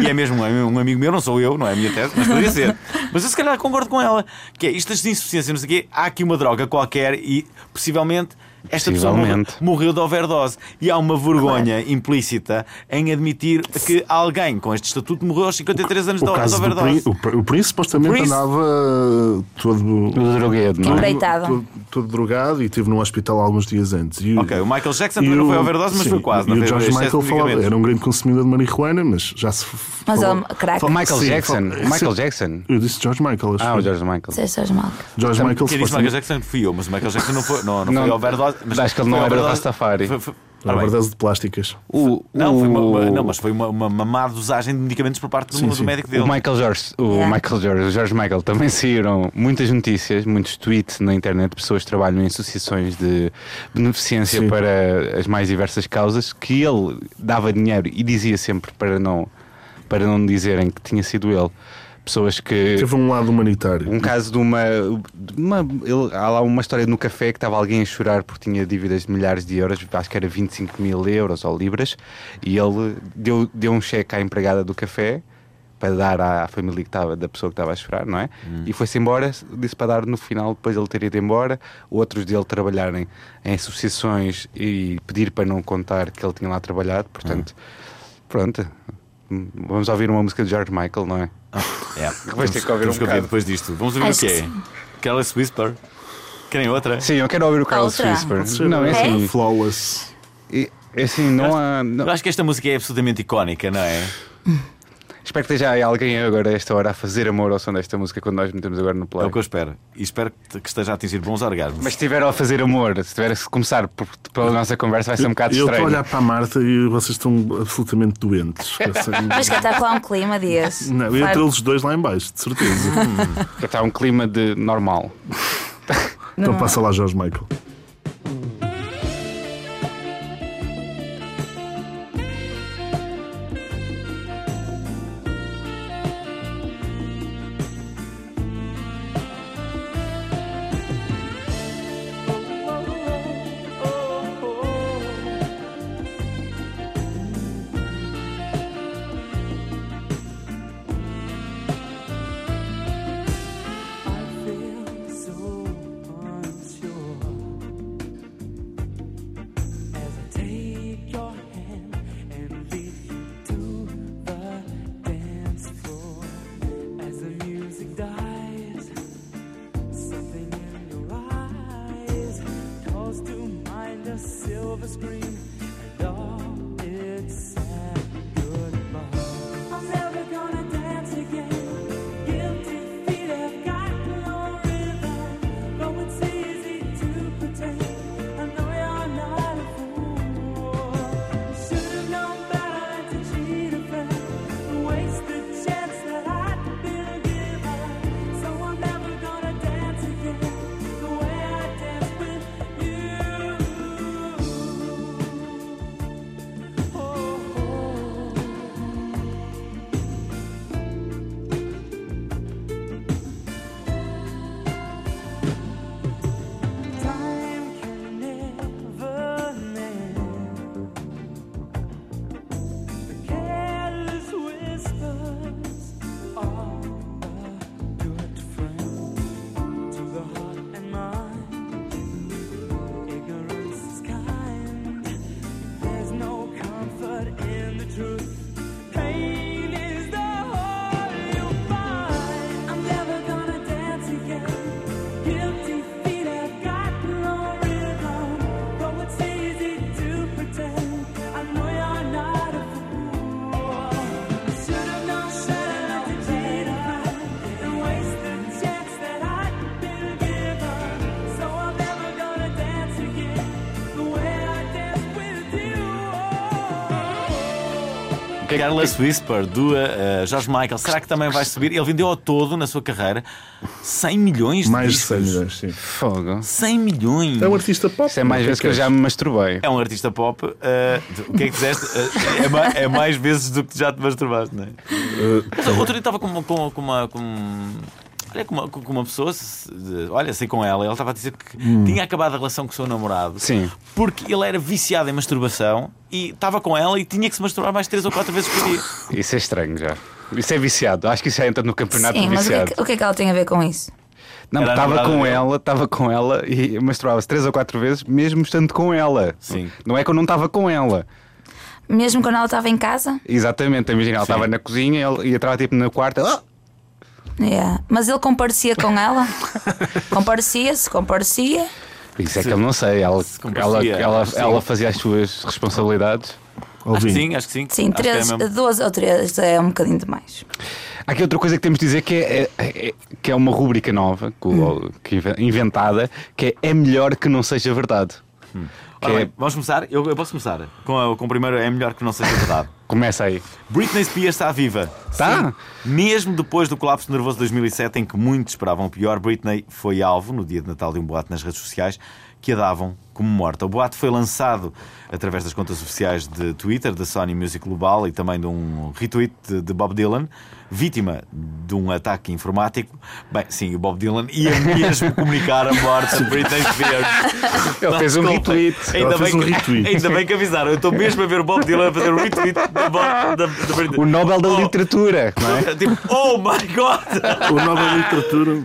Speaker 1: e é mesmo um amigo meu, não sou eu, não é a minha tese, mas poderia ser. Mas eu se calhar concordo com ela, que é isto das insuficiências, não sei o quê, há aqui uma droga qualquer e possivelmente. Esta pessoa morreu, de overdose. E há uma vergonha implícita em admitir que alguém com este estatuto morreu aos 53 anos de
Speaker 2: O caso
Speaker 1: de
Speaker 2: do
Speaker 1: overdose.
Speaker 2: Prince, o, o Prince supostamente
Speaker 1: Prince-
Speaker 2: andava todo,
Speaker 3: O droguedo, não é?
Speaker 4: Deitado.
Speaker 2: todo, todo drogado e esteve no hospital alguns dias antes. E o-
Speaker 1: Ok, o Michael Jackson também não foi overdose, mas
Speaker 2: sim,
Speaker 1: foi quase.
Speaker 2: E
Speaker 1: não
Speaker 2: o George
Speaker 1: de
Speaker 2: Michael falava, era um grande consumidor de marihuana, mas já se.
Speaker 4: Mas
Speaker 2: falou-
Speaker 4: crack.
Speaker 3: O Michael
Speaker 2: Sim,
Speaker 3: Jackson. Michael
Speaker 2: sim.
Speaker 3: Jackson.
Speaker 2: Eu disse George Michael, acho
Speaker 3: Ah, o. George Michael.
Speaker 4: George Michael.
Speaker 2: George Michael
Speaker 1: Quem disse Michael Jackson fui eu, mas o Michael Jackson não foi, não Não, foi overdose. Mas
Speaker 3: acho que ele não era
Speaker 1: overdose-
Speaker 3: Rastafari.
Speaker 1: Foi- foi-
Speaker 2: overdose de plásticas.
Speaker 3: O,
Speaker 1: Não, foi uma,
Speaker 3: o-
Speaker 1: uma- não, mas foi uma, uma, uma má dosagem de medicamentos por parte do,
Speaker 2: Sim,
Speaker 1: do
Speaker 2: sim.
Speaker 1: médico dele.
Speaker 3: O Michael George, o
Speaker 4: Yeah.
Speaker 3: Michael George, o George Michael também saíram muitas notícias, muitos tweets na internet de pessoas que trabalham em associações de beneficência
Speaker 2: Sim.
Speaker 3: para as mais diversas causas, que ele dava dinheiro e dizia sempre para não, para não dizerem que tinha sido ele. Pessoas que.
Speaker 2: Teve um lado humanitário.
Speaker 3: Um caso de uma. de uma- ele- há lá uma história no café que estava alguém a chorar porque tinha dívidas de milhares de euros, acho que era 25 mil euros ou libras, e ele deu, deu um cheque à empregada do café para dar à família que estava, da pessoa que estava a chorar, não é? E foi-se embora, disse para dar no final, depois ele ter ido embora, outros dele trabalharem em associações e pedir para não contar que ele tinha lá trabalhado, portanto, pronto. Vamos ouvir uma música de George Michael, não é?
Speaker 1: É.
Speaker 3: Vais ter que ouvir um
Speaker 1: que
Speaker 3: bocado.
Speaker 1: depois disto. Vamos ouvir
Speaker 4: Acho
Speaker 1: o que
Speaker 4: que
Speaker 1: é. Careless Whisper. Querem outra?
Speaker 3: Sim, eu quero ouvir o Carlos
Speaker 4: Outra?
Speaker 3: Whisper. Não, é assim.
Speaker 2: Flawless.
Speaker 3: É assim, não há. não-
Speaker 1: Eu acho que esta música é absolutamente icónica, não é?
Speaker 3: Espero que esteja aí alguém agora a esta hora a fazer amor ao som desta música quando nós metemos agora no
Speaker 1: É
Speaker 3: play.
Speaker 1: o que eu espero. E espero que esteja a atingir bons orgasmos.
Speaker 3: Mas se estiver a fazer amor, se tiver a começar por- pela nossa conversa, vai ser um bocado
Speaker 2: Eu estou a
Speaker 3: estranho.
Speaker 2: olhar para a Marta e vocês estão absolutamente doentes.
Speaker 4: Mas que está lá um clima, Dias.
Speaker 2: Não,
Speaker 4: Claro.
Speaker 2: entre eles dois lá em baixo, de certeza.
Speaker 3: Está um clima de normal.
Speaker 2: então passa lá, Jorge Michael.
Speaker 1: Careless Whisper do uh, George Michael, será que também vai subir? Ele vendeu ao todo na sua carreira 100 milhões de
Speaker 2: Mais de
Speaker 1: discos.
Speaker 2: 100 milhões, sim.
Speaker 3: Fogo.
Speaker 1: 100 milhões.
Speaker 2: É um artista pop.
Speaker 3: Isso é mais
Speaker 2: não
Speaker 3: vezes que eu já me masturbei.
Speaker 1: É um artista pop. uh, o que é que disseste? Uh, é, ma- é mais vezes do que já te masturbaste, não é? Mas Outro dia estava com, com, com uma. Com... Olha, com uma, com uma pessoa, olha, sei com ela, ele estava a dizer que tinha acabado a relação com o seu namorado
Speaker 3: Sim.
Speaker 1: porque ele era viciado em masturbação e estava com ela e tinha que se masturbar mais três ou quatro vezes por dia.
Speaker 3: Isso é estranho já. Isso é viciado. Acho que isso já entra no campeonato
Speaker 4: Sim,
Speaker 3: de
Speaker 4: mas o que, é
Speaker 3: viciado.
Speaker 4: que, o que é que ela tem a ver com isso?
Speaker 3: Não, estava com
Speaker 1: dele.
Speaker 3: ela, estava com ela e masturbava-se três ou quatro vezes, mesmo estando com ela.
Speaker 1: Sim.
Speaker 3: Não é que eu não estava com ela.
Speaker 4: Mesmo quando ela estava em casa?
Speaker 3: Exatamente, imagina, ela estava na cozinha e eu estava tipo no quarto. "Ah!"
Speaker 4: Yeah. Mas ele comparecia com ela? Comparecia-se, comparecia.
Speaker 3: Isso é que eu não sei. Ela, ela, ela, ela fazia as suas responsabilidades.
Speaker 1: Acho que sim, acho que sim.
Speaker 4: Sim,
Speaker 1: é
Speaker 4: três,
Speaker 1: mesmo.
Speaker 4: duas ou três é um bocadinho demais.
Speaker 3: Há aqui outra coisa que temos de dizer que é, é- é- que é uma rúbrica nova, que, o- que inve- inventada, que é é melhor que não seja verdade. Que
Speaker 1: Ora
Speaker 3: é-
Speaker 1: bem, vamos começar? Eu, eu posso começar com, a- com o primeiro, é melhor que não seja verdade.
Speaker 3: começa aí.
Speaker 1: Britney Spears está viva.
Speaker 3: Tá?
Speaker 1: Sim. Mesmo depois do colapso nervoso de 2007, em que muitos esperavam o pior, Britney foi alvo, no dia de Natal, de um boato nas redes sociais que a davam como morta. O boato foi lançado através das contas oficiais de Twitter da Sony Music Global e também de um retweet de, Bob Dylan, vítima de um ataque informático. Bem, sim, o Bob Dylan ia mesmo comunicar a morte de Britney Spears.
Speaker 3: Ele fez um retweet.
Speaker 1: Ainda bem,
Speaker 2: um
Speaker 1: que,
Speaker 2: retweet.
Speaker 1: ainda bem que avisaram. Eu estou mesmo a ver o Bob Dylan a fazer um retweet da, da, da Britney.
Speaker 3: O Nobel da
Speaker 1: Oh,
Speaker 3: Literatura, não é?
Speaker 1: Tipo, oh my god!
Speaker 2: O Nova Literatura.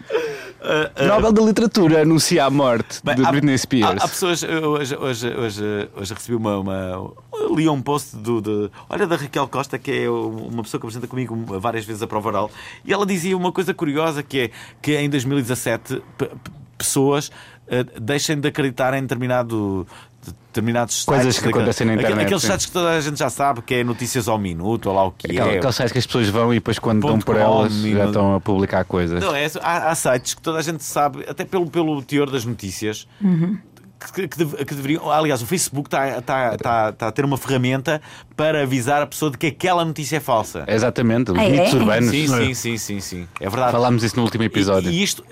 Speaker 3: O Nobel da Literatura anuncia a morte
Speaker 1: Bem,
Speaker 3: de
Speaker 1: há-
Speaker 3: Britney Spears.
Speaker 1: Há, há pessoas. Hoje, hoje, hoje, hoje recebi uma, uma. Li um post do, de, olha, da Raquel Costa, que é uma pessoa que apresenta comigo várias vezes a prova oral, e ela dizia uma coisa curiosa que é que em 2017 pe- pe- pessoas eh, deixem de acreditar em determinado. Determinados
Speaker 3: Coisas
Speaker 1: sites,
Speaker 3: que acontecem na internet,
Speaker 1: Aqueles
Speaker 3: sim.
Speaker 1: sites que toda a gente já sabe que é notícias ao minuto, ou lá o que
Speaker 3: Aquela,
Speaker 1: é.
Speaker 3: aqueles sites que as pessoas vão e depois quando dão por elas já estão a publicar coisas.
Speaker 1: Não, é, há, há sites que toda a gente sabe, até pelo, pelo teor das notícias, que, que que deveriam. Aliás, o Facebook está está- está- está a ter uma ferramenta para avisar a pessoa de que aquela notícia é falsa.
Speaker 3: Exatamente, os
Speaker 4: Ah, é?
Speaker 3: mitos urbanos.
Speaker 1: Sim, sim, sim, sim, sim. É verdade.
Speaker 3: Falámos isso no último episódio.
Speaker 1: E, e isto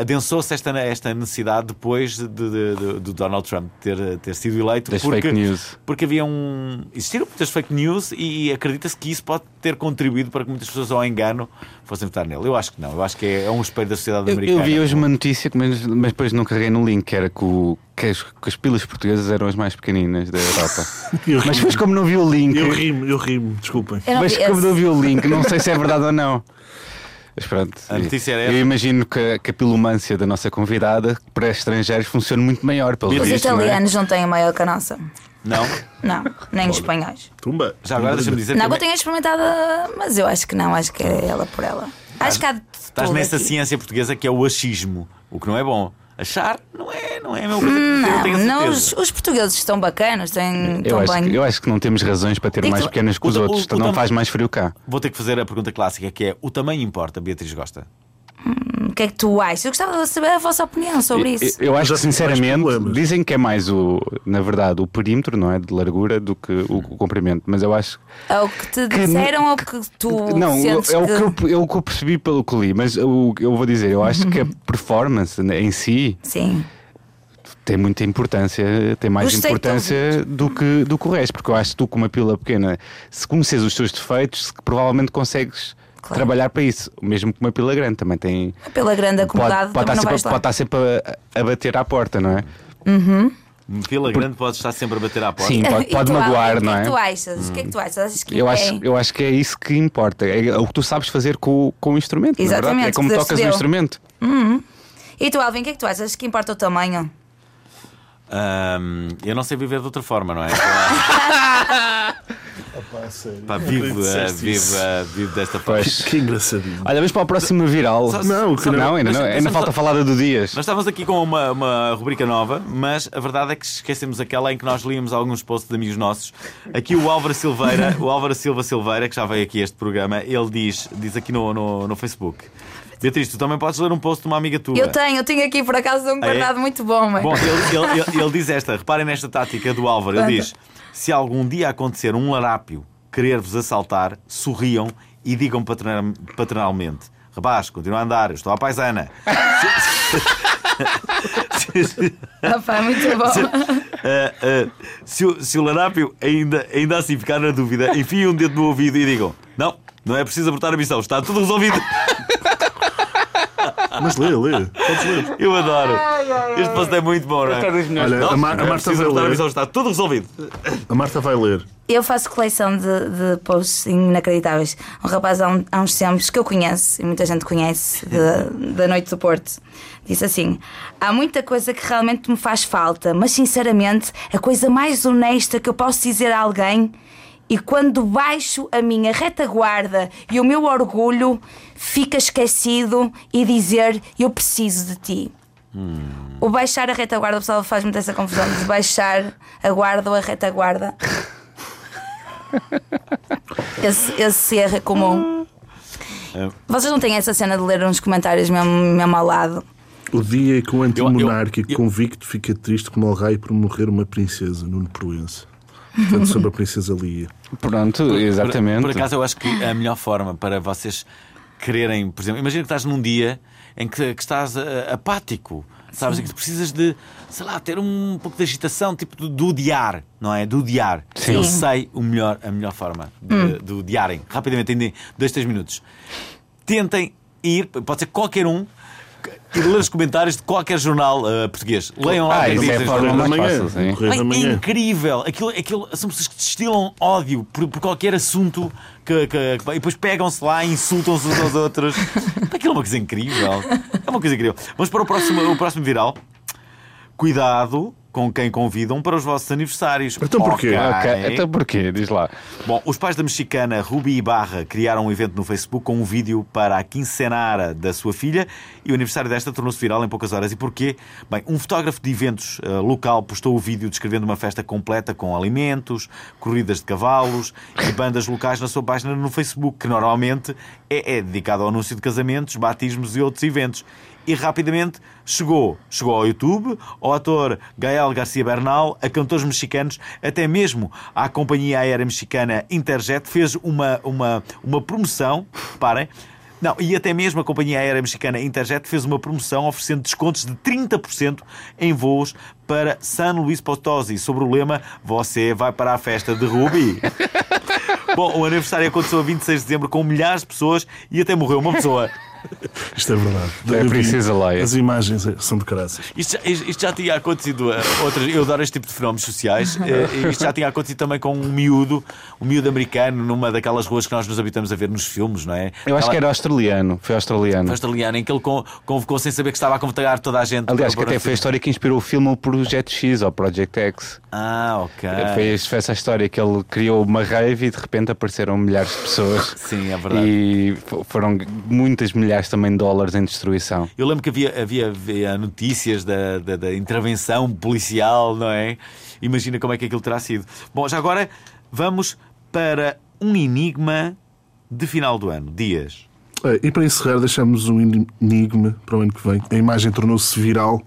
Speaker 1: adensou-se esta, esta necessidade depois de, de- de- do Donald Trump ter, ter sido eleito.
Speaker 3: Das
Speaker 1: porque,
Speaker 3: fake news.
Speaker 1: Porque havia um. Existiram muitas fake news e acredita-se que isso pode ter contribuído para que muitas pessoas ao engano fossem votar nele. Eu acho que não. Eu acho que é, é um espelho da sociedade
Speaker 3: Eu,
Speaker 1: americana.
Speaker 3: eu vi hoje uma notícia, mas, mas depois não carreguei no link, que era que, o- que as, que as pilas portuguesas eram as mais pequeninas da Europa.
Speaker 2: Eu
Speaker 3: mas depois, como não vi o link,
Speaker 2: Eu rimo, eu rimo, desculpem.
Speaker 3: Mas
Speaker 4: vi
Speaker 3: como
Speaker 4: esse.
Speaker 3: não vi o link, não sei se é verdade ou não. Mas pronto,
Speaker 1: A notícia era
Speaker 3: eu
Speaker 1: essa.
Speaker 3: imagino que, a- que a pilumância da nossa convidada para estrangeiros funcione muito maior. Pelo
Speaker 1: Os
Speaker 4: Os
Speaker 3: visto, não é?
Speaker 4: italianos não têm maior que a nossa.
Speaker 1: Não?
Speaker 4: Não, nem os espanhóis.
Speaker 2: Tumba.
Speaker 1: Já agora deixa-me dizer
Speaker 4: Não,
Speaker 1: que
Speaker 4: eu tenho experimentado, mas eu acho que não, acho que é ela por ela. Acho que há de
Speaker 1: estás
Speaker 4: tudo
Speaker 1: nessa
Speaker 4: aqui.
Speaker 1: ciência portuguesa que é o achismo, o que não é bom. Achar não é, não é a mesma coisa que eu
Speaker 4: Não,
Speaker 1: tenho a
Speaker 4: não os,
Speaker 1: certeza.
Speaker 4: os portugueses estão bacanas, têm,
Speaker 3: Eu
Speaker 4: estão
Speaker 3: acho,
Speaker 4: bem.
Speaker 3: que, eu acho que não temos razões para ter
Speaker 4: Digo-
Speaker 3: mais pequenas que os
Speaker 1: o- o-
Speaker 3: outros,
Speaker 1: o
Speaker 3: não
Speaker 1: tam-
Speaker 3: faz mais frio cá.
Speaker 1: Vou ter que fazer a pergunta clássica que é: o tamanho importa, Beatriz Gosta?
Speaker 4: O que é que tu achas? Eu gostava de saber a vossa opinião sobre isso.
Speaker 3: Eu, eu acho que sinceramente dizem que é mais o, na verdade, o perímetro, não é? De largura do que o, o comprimento. Mas eu acho
Speaker 4: É o que te
Speaker 3: que-
Speaker 4: disseram ou que tu
Speaker 3: não, é o
Speaker 4: sentes
Speaker 3: que eu, é o que eu percebi pelo que li, mas eu, eu vou dizer, eu acho que a performance em si
Speaker 4: Sim.
Speaker 3: tem muita importância, tem mais
Speaker 4: Gostei
Speaker 3: importância do que, do que o resto, porque eu acho que tu, com uma pila pequena, se conheces os teus defeitos, provavelmente consegues
Speaker 4: Claro.
Speaker 3: trabalhar para isso, mesmo com uma pila grande também tem.
Speaker 4: Pela grande
Speaker 3: Pode,
Speaker 4: acomodado
Speaker 3: pode,
Speaker 4: não
Speaker 3: estar sempre, pode estar sempre a, a bater à porta, não é?
Speaker 1: Pila grande pode estar sempre a bater à porta.
Speaker 3: Sim, pode, pode magoar, não
Speaker 4: O que é
Speaker 3: é?
Speaker 4: que tu achas? O que é que tu achas? Achas que
Speaker 3: Eu
Speaker 4: é...
Speaker 3: acho, eu acho que é isso que importa. É o que tu sabes fazer com, o- com o instrumento. verdade.
Speaker 4: Exatamente,
Speaker 3: É como
Speaker 4: que
Speaker 3: tocas o
Speaker 4: deu.
Speaker 3: instrumento.
Speaker 4: E tu, Alvin, o que é que tu achas? Que importa o tamanho?
Speaker 1: Ahm, eu não sei viver de outra forma, não é?
Speaker 2: Pá, sério.
Speaker 1: Pá, vivo,
Speaker 2: disseste
Speaker 1: vivo, ah, vivo desta forma.
Speaker 3: Pois.
Speaker 2: Que engraçadinho.
Speaker 3: Olha, vamos para a próxima viral.
Speaker 1: Só-
Speaker 2: Não,
Speaker 1: só-
Speaker 3: Não, ainda, não, ainda falta
Speaker 1: só-
Speaker 3: falar da do Dias.
Speaker 1: Nós estávamos aqui com uma, uma rubrica nova, mas a verdade é que esquecemos aquela em que nós líamos alguns posts de amigos nossos. Aqui o Álvaro Silveira, o Álvaro Silva Silveira, que já veio aqui a este programa, ele diz, diz aqui no, no, no Facebook. Beatriz, tu também podes ler um post de uma amiga tua.
Speaker 4: Eu tenho, eu tenho aqui por acaso um
Speaker 1: Ah, é?
Speaker 4: guardado muito bom, mas...
Speaker 1: Bom, ele, ele- ele- ele diz esta, reparem nesta tática do Álvaro. Ele diz: se algum dia acontecer um larápio querer-vos assaltar, sorriam e digam paternalmente: Rapaz, continua a andar, eu estou à paisana.
Speaker 4: Ah, pá, muito bom.
Speaker 1: Ah, ah, se, o, se o lanápio ainda, ainda assim ficar na dúvida, enfiem um dedo no ouvido e digam: Não, não é preciso abortar a missão, está tudo resolvido.
Speaker 2: Mas lê, lê. Podes ler.
Speaker 1: Eu adoro. Este post é muito bom, não é?
Speaker 2: Olha, a, Mar- a Marta vai ler.
Speaker 1: está tudo resolvido.
Speaker 2: A Marta vai ler.
Speaker 4: Eu faço coleção de, de posts inacreditáveis. Um rapaz há, um- há uns tempos que eu conheço, e muita gente conhece, de- da Noite do Porto, disse assim: Há muita coisa que realmente me faz falta, mas sinceramente, a coisa mais honesta que eu posso dizer a alguém. E quando baixo a minha retaguarda e o meu orgulho, fica esquecido e dizer eu preciso de ti. O baixar a retaguarda, o pessoal faz muito essa confusão de baixar a guarda ou a retaguarda. Esse, esse erro é comum. Vocês não têm essa cena de ler uns comentários mesmo, mesmo ao lado?
Speaker 2: O dia que o antimonárquico convicto fica triste como ao raio por morrer uma princesa, Nuno Proença. Portanto, sobre a princesa Lia.
Speaker 3: Pronto, exatamente.
Speaker 1: Por, por acaso, eu acho que a melhor forma para vocês quererem, por exemplo, imagina que estás num dia em que, que estás ah, apático, sabes? Que precisas de, sei lá, ter um pouco de agitação, tipo de, de odiar, não é? De odiar.
Speaker 3: Sim.
Speaker 1: Eu sei o melhor, a melhor forma de, de odiarem. Rapidamente, em dois, três minutos. Tentem ir, pode ser qualquer um, ir ler os comentários de qualquer jornal ah, português. Leiam lá
Speaker 3: Ah, isso é forma mais fácil, sim.
Speaker 1: Bem, é incrível. Aquilo, aquilo, são pessoas que destilam ódio por, por qualquer assunto que, que- que- e depois pegam-se lá e insultam-se uns aos outros. Aquilo é uma coisa incrível. É uma coisa incrível. Vamos para o próximo, o próximo viral. Cuidado com quem convidam para os vossos aniversários.
Speaker 2: Então porquê?
Speaker 3: Ok, então porquê? Diz lá.
Speaker 1: Bom, os pais da mexicana Ruby Ibarra criaram um evento no Facebook com um vídeo para a quincenara da sua filha e o aniversário desta tornou-se viral em poucas horas. E porquê? Bem, um fotógrafo de eventos eh, local postou o vídeo descrevendo uma festa completa com alimentos, corridas de cavalos e bandas locais na sua página no Facebook, que normalmente é, é dedicado ao anúncio de casamentos, batismos e outros eventos e rapidamente chegou. Chegou ao YouTube, ao ator Gael Garcia Bernal, a cantores mexicanos, até mesmo à companhia aérea mexicana Interjet fez uma, uma, uma promoção, reparem, não, e até mesmo a companhia aérea mexicana Interjet fez uma promoção oferecendo descontos de 30% em voos para San Luís Potosí, sobre o lema Você vai para a festa de Ruby. Bom, o aniversário aconteceu a 26 de dezembro com milhares de pessoas e até morreu uma pessoa.
Speaker 2: Isto é verdade.
Speaker 3: É a. Princesa Leia.
Speaker 2: As imagens são de caraças.
Speaker 1: Isto já, isto já tinha acontecido a outras. Eu adoro este tipo de fenómenos sociais. eh, Isto já tinha acontecido também com um miúdo, um miúdo americano, numa daquelas ruas que nós nos habitamos a ver nos filmes, não é?
Speaker 3: Eu acho
Speaker 1: Aquela-
Speaker 3: que era australiano. Foi australiano.
Speaker 1: australiano, em que ele con- convocou sem saber que estava a convocar toda a gente.
Speaker 3: Aliás, que até foi a história que inspirou o filme O Projeto X ou Project X.
Speaker 1: Ah, ok.
Speaker 3: Foi, foi essa história que ele criou uma rave e de repente apareceram milhares de pessoas.
Speaker 1: Sim, é verdade.
Speaker 3: E fo- foram muitas milhares também de dólares em destruição.
Speaker 1: Eu lembro que havia, havia, havia notícias da, da, da intervenção policial, não é? Imagina como é que aquilo terá sido. Bom, já agora vamos para um enigma de final do ano. Dias.
Speaker 2: É, E para encerrar, deixamos um enigma para o ano que vem. A imagem tornou-se viral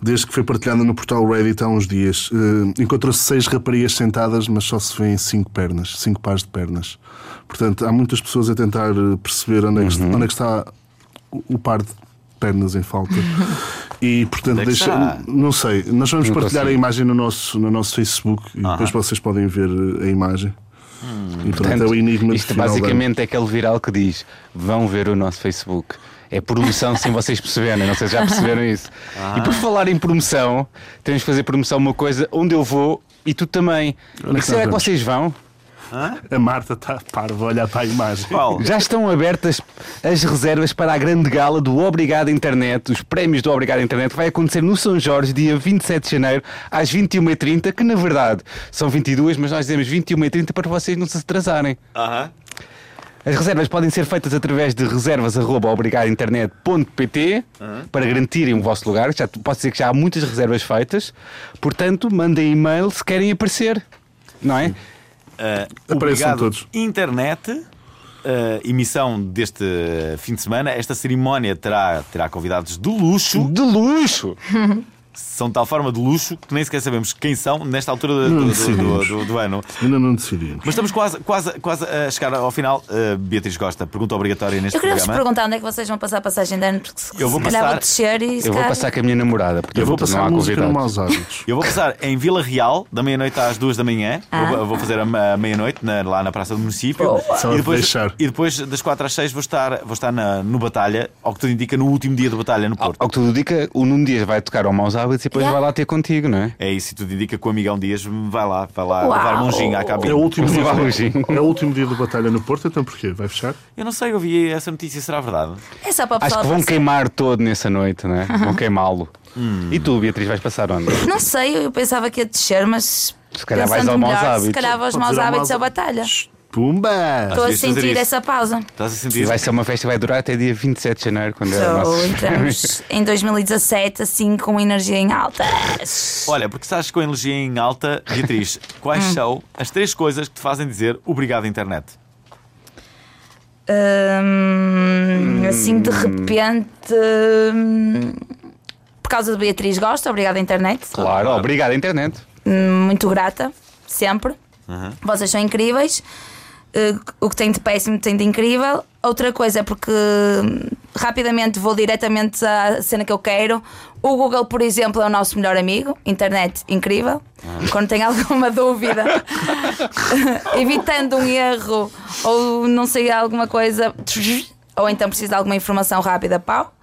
Speaker 2: desde que foi partilhada no portal Reddit há uns dias. Eh, Encontrou-se seis raparigas sentadas, mas só se vêem cinco pernas, cinco pares de pernas. Portanto, há muitas pessoas a tentar eh, perceber onde é que, onde é que está o, par de pernas em falta. E, portanto,
Speaker 1: é
Speaker 2: deixa, não sei. Nós vamos
Speaker 3: Não
Speaker 2: partilhar
Speaker 3: consigo.
Speaker 2: a imagem no nosso, no nosso Facebook e depois vocês podem ver eh, a imagem. E, portanto, é de
Speaker 3: isto basicamente é aquele viral que diz: vão ver o nosso Facebook. É promoção sem vocês perceberem, não sei se já perceberam isso. E por falar em promoção, temos que fazer promoção uma coisa onde eu vou e tu também.
Speaker 2: Onde
Speaker 3: será que vocês vão?
Speaker 2: A Marta está parva a olhar para a imagem.
Speaker 1: Paulo.
Speaker 3: Já estão abertas as reservas para a grande gala do Obrigado Internet, os prémios do Obrigado Internet, que vai acontecer no São Jorge, dia 27 de janeiro, às 21h30, que na verdade são 22, mas nós dizemos 21h30 para vocês não se atrasarem.
Speaker 1: Aham.
Speaker 3: As reservas podem ser feitas através de reservas.obrigadointernet.pt para garantirem o vosso lugar. Já, posso dizer que já há muitas reservas feitas, portanto, mandem e-mail se querem aparecer. Não é?
Speaker 1: Uh, obrigado,
Speaker 2: todos.
Speaker 1: Internet, uh, emissão deste fim de semana. Esta cerimónia terá, terá convidados de luxo.
Speaker 3: De luxo!
Speaker 1: são de tal forma de luxo que nem sequer sabemos quem são nesta altura do,
Speaker 2: Não
Speaker 1: do- do- do- do ano.
Speaker 2: Ainda não decidimos.
Speaker 1: Mas estamos quase, quase, quase a chegar ao final. Uh, Beatriz Costa, pergunta obrigatória neste
Speaker 4: Eu queria vos perguntar onde é que vocês vão passar a passagem de ano, porque se,
Speaker 1: Eu vou
Speaker 4: se calhar
Speaker 1: passar-
Speaker 4: vou descer e se
Speaker 3: Eu vou passar com a minha namorada, porque
Speaker 2: Eu vou
Speaker 3: não
Speaker 2: passar
Speaker 3: há
Speaker 2: música. Maus Hábitos.
Speaker 1: Eu vou passar em Vila Real, da meia-noite às duas da manhã.
Speaker 4: Ah.
Speaker 1: Vou, vou fazer a, meia-noite na- lá na Praça do Município.
Speaker 2: Só
Speaker 1: E depois,
Speaker 2: deixar.
Speaker 1: e depois das quatro às seis vou estar, vou estar na- no Batalha, ao que tudo indica, no último dia de Batalha no
Speaker 3: Ao,
Speaker 1: Porto.
Speaker 3: ao que tudo indica, o Nuno Dias vai tocar ao Maus Hábitos e depois
Speaker 4: Yeah.
Speaker 3: vai lá ter contigo, não é?
Speaker 1: É isso, e tudo indica que o amigão Dias vai lá, vai lá
Speaker 4: Uau.
Speaker 1: levar monjinho à
Speaker 2: É
Speaker 1: cabine.
Speaker 2: o último dia, é o último dia de batalha no Porto, então porquê? Vai fechar?
Speaker 1: Eu não sei, eu vi essa notícia, será verdade?
Speaker 4: É só para o
Speaker 3: Acho que vão queimar todo nessa noite, não é? Vão queimá-lo. E tu, Beatriz, vais passar onde?
Speaker 4: Não sei, eu pensava que ia descer, mas.
Speaker 3: Se calhar vais
Speaker 4: pensando
Speaker 3: ao Maus
Speaker 4: melhor,
Speaker 3: Hábitos.
Speaker 4: Se calhar aos
Speaker 2: Pode
Speaker 4: maus hábitos
Speaker 2: Maus
Speaker 4: a batalha.
Speaker 2: Pumba!
Speaker 4: Estou a sentir
Speaker 1: isso.
Speaker 4: essa pausa.
Speaker 1: Estás a sentir?
Speaker 3: E vai ser uma festa que vai durar até dia 27 de janeiro, quando é o
Speaker 4: So,
Speaker 3: nosso.
Speaker 4: entramos em 2017 assim com energia em alta.
Speaker 1: Olha, porque estás com energia em alta, Beatriz, quais são as três coisas que te fazem dizer obrigado, internet?
Speaker 4: Hum, assim de repente. hum, por causa de Beatriz Gosta, obrigada internet.
Speaker 3: Claro, obrigado, internet.
Speaker 4: Hum, Muito grata, sempre. Vocês são incríveis. Uh, o que tem de péssimo tem de incrível. Outra coisa é porque hum, rapidamente vou diretamente à cena que eu quero. O Google, por exemplo, é o nosso melhor amigo. Internet incrível. Quando tem alguma dúvida, evitando um erro ou não sei alguma coisa, ou então preciso de alguma informação rápida, pau.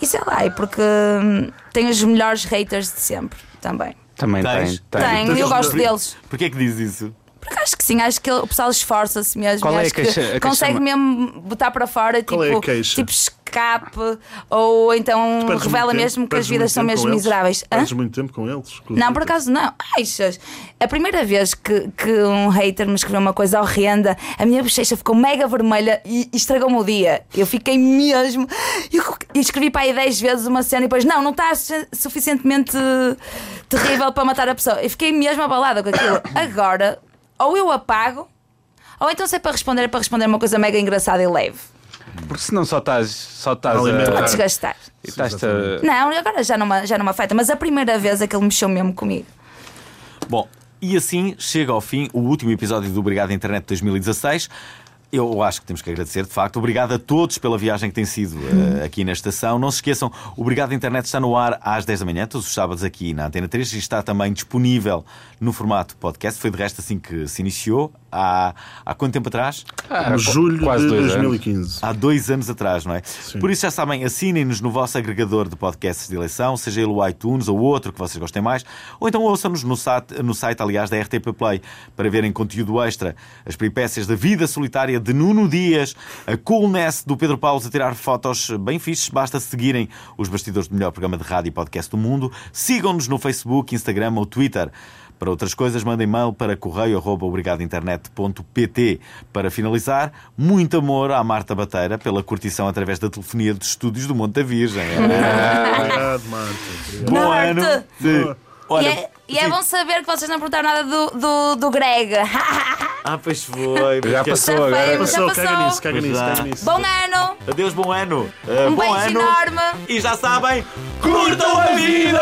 Speaker 4: E sei lá, e porque hum, tem os melhores haters de sempre também.
Speaker 3: Também
Speaker 1: Tens?
Speaker 3: tem. tem.
Speaker 4: Eu gosto deles.
Speaker 1: Porquê é que dizes isso?
Speaker 4: Porque acho que sim, acho que o pessoal esforça-se mesmo.
Speaker 3: Qual é a
Speaker 4: acho
Speaker 3: queixa- a
Speaker 4: que
Speaker 3: queixa
Speaker 4: consegue mesmo botar para fora tipo,
Speaker 2: é a queixa?
Speaker 4: tipo escape ou então revela
Speaker 2: muito
Speaker 4: mesmo
Speaker 2: tempo-
Speaker 4: que as vidas são
Speaker 2: tempo
Speaker 4: mesmo miseráveis.
Speaker 2: Perdes muito tempo com eles? com
Speaker 4: Não, por acaso não. Achas? A primeira vez que, que um hater me escreveu uma coisa horrenda, a minha bochecha ficou mega vermelha e, e estragou-me o dia. Eu fiquei mesmo. Eu, e escrevi para aí 10 vezes uma cena e depois, não, não está su- suficientemente terrível para matar a pessoa. Eu fiquei mesmo abalada com aquilo. Agora, ou eu apago, ou então se é para responder, é para responder uma coisa mega engraçada e leve.
Speaker 3: Porque senão só estás, só estás.
Speaker 4: Para
Speaker 3: a.
Speaker 4: desgastar.
Speaker 3: e a-
Speaker 4: Não, agora já não, já não me afeta, mas a primeira vez aquele mexeu mesmo comigo.
Speaker 1: Bom, e assim chega ao fim o último episódio do Obrigado Internet 2016. Eu acho que temos que agradecer, de facto. Obrigado a todos pela viagem que tem sido eh, aqui na estação. Não se esqueçam, o Obrigado Internet está no ar às 10 da manhã, todos os sábados aqui na Antena 3 e está também disponível no formato podcast. Foi de resto assim que se iniciou. Há, há quanto tempo atrás?
Speaker 3: Ah,
Speaker 2: julho
Speaker 3: quase
Speaker 2: de
Speaker 3: dois anos.
Speaker 2: 2015.
Speaker 1: Há dois anos atrás, não é? Por isso já sabem, assinem-nos no vosso agregador de podcasts de eleição, seja ele o iTunes ou outro que vocês gostem mais, ou então ouçam-nos no site, no site, aliás, da RTP Play, para verem conteúdo extra, as peripécias da vida solitária de Nuno Dias, a coolness do Pedro Paulo a tirar fotos bem fixes, basta seguirem os bastidores do melhor programa de rádio e podcast do mundo, sigam-nos no Facebook, Instagram ou Twitter. Para outras coisas, mandem mail para correio.obrigadointernet.pt. Para finalizar, muito amor à Marta Bateira pela curtição através da telefonia dos estúdios do Monte da Virgem.
Speaker 2: Obrigado, Marta. Obrigado.
Speaker 1: Bom
Speaker 4: Marta!
Speaker 1: ano! Sim. Olha,
Speaker 4: e é, e é bom saber que vocês não perguntaram nada do, do, do Greg.
Speaker 1: Ah, pois foi.
Speaker 3: Já
Speaker 1: porque-
Speaker 3: passou
Speaker 4: Já
Speaker 3: agora.
Speaker 4: foi.
Speaker 2: Passou,
Speaker 4: Já
Speaker 2: caga
Speaker 4: passou.
Speaker 2: nisso, caga nisso,
Speaker 1: Já.
Speaker 2: caga nisso.
Speaker 4: bom ano!
Speaker 1: Adeus, bom ano. Ah,
Speaker 4: Um
Speaker 1: bom
Speaker 4: beijo
Speaker 1: ano.
Speaker 4: enorme!
Speaker 1: E já sabem, curtam a vida!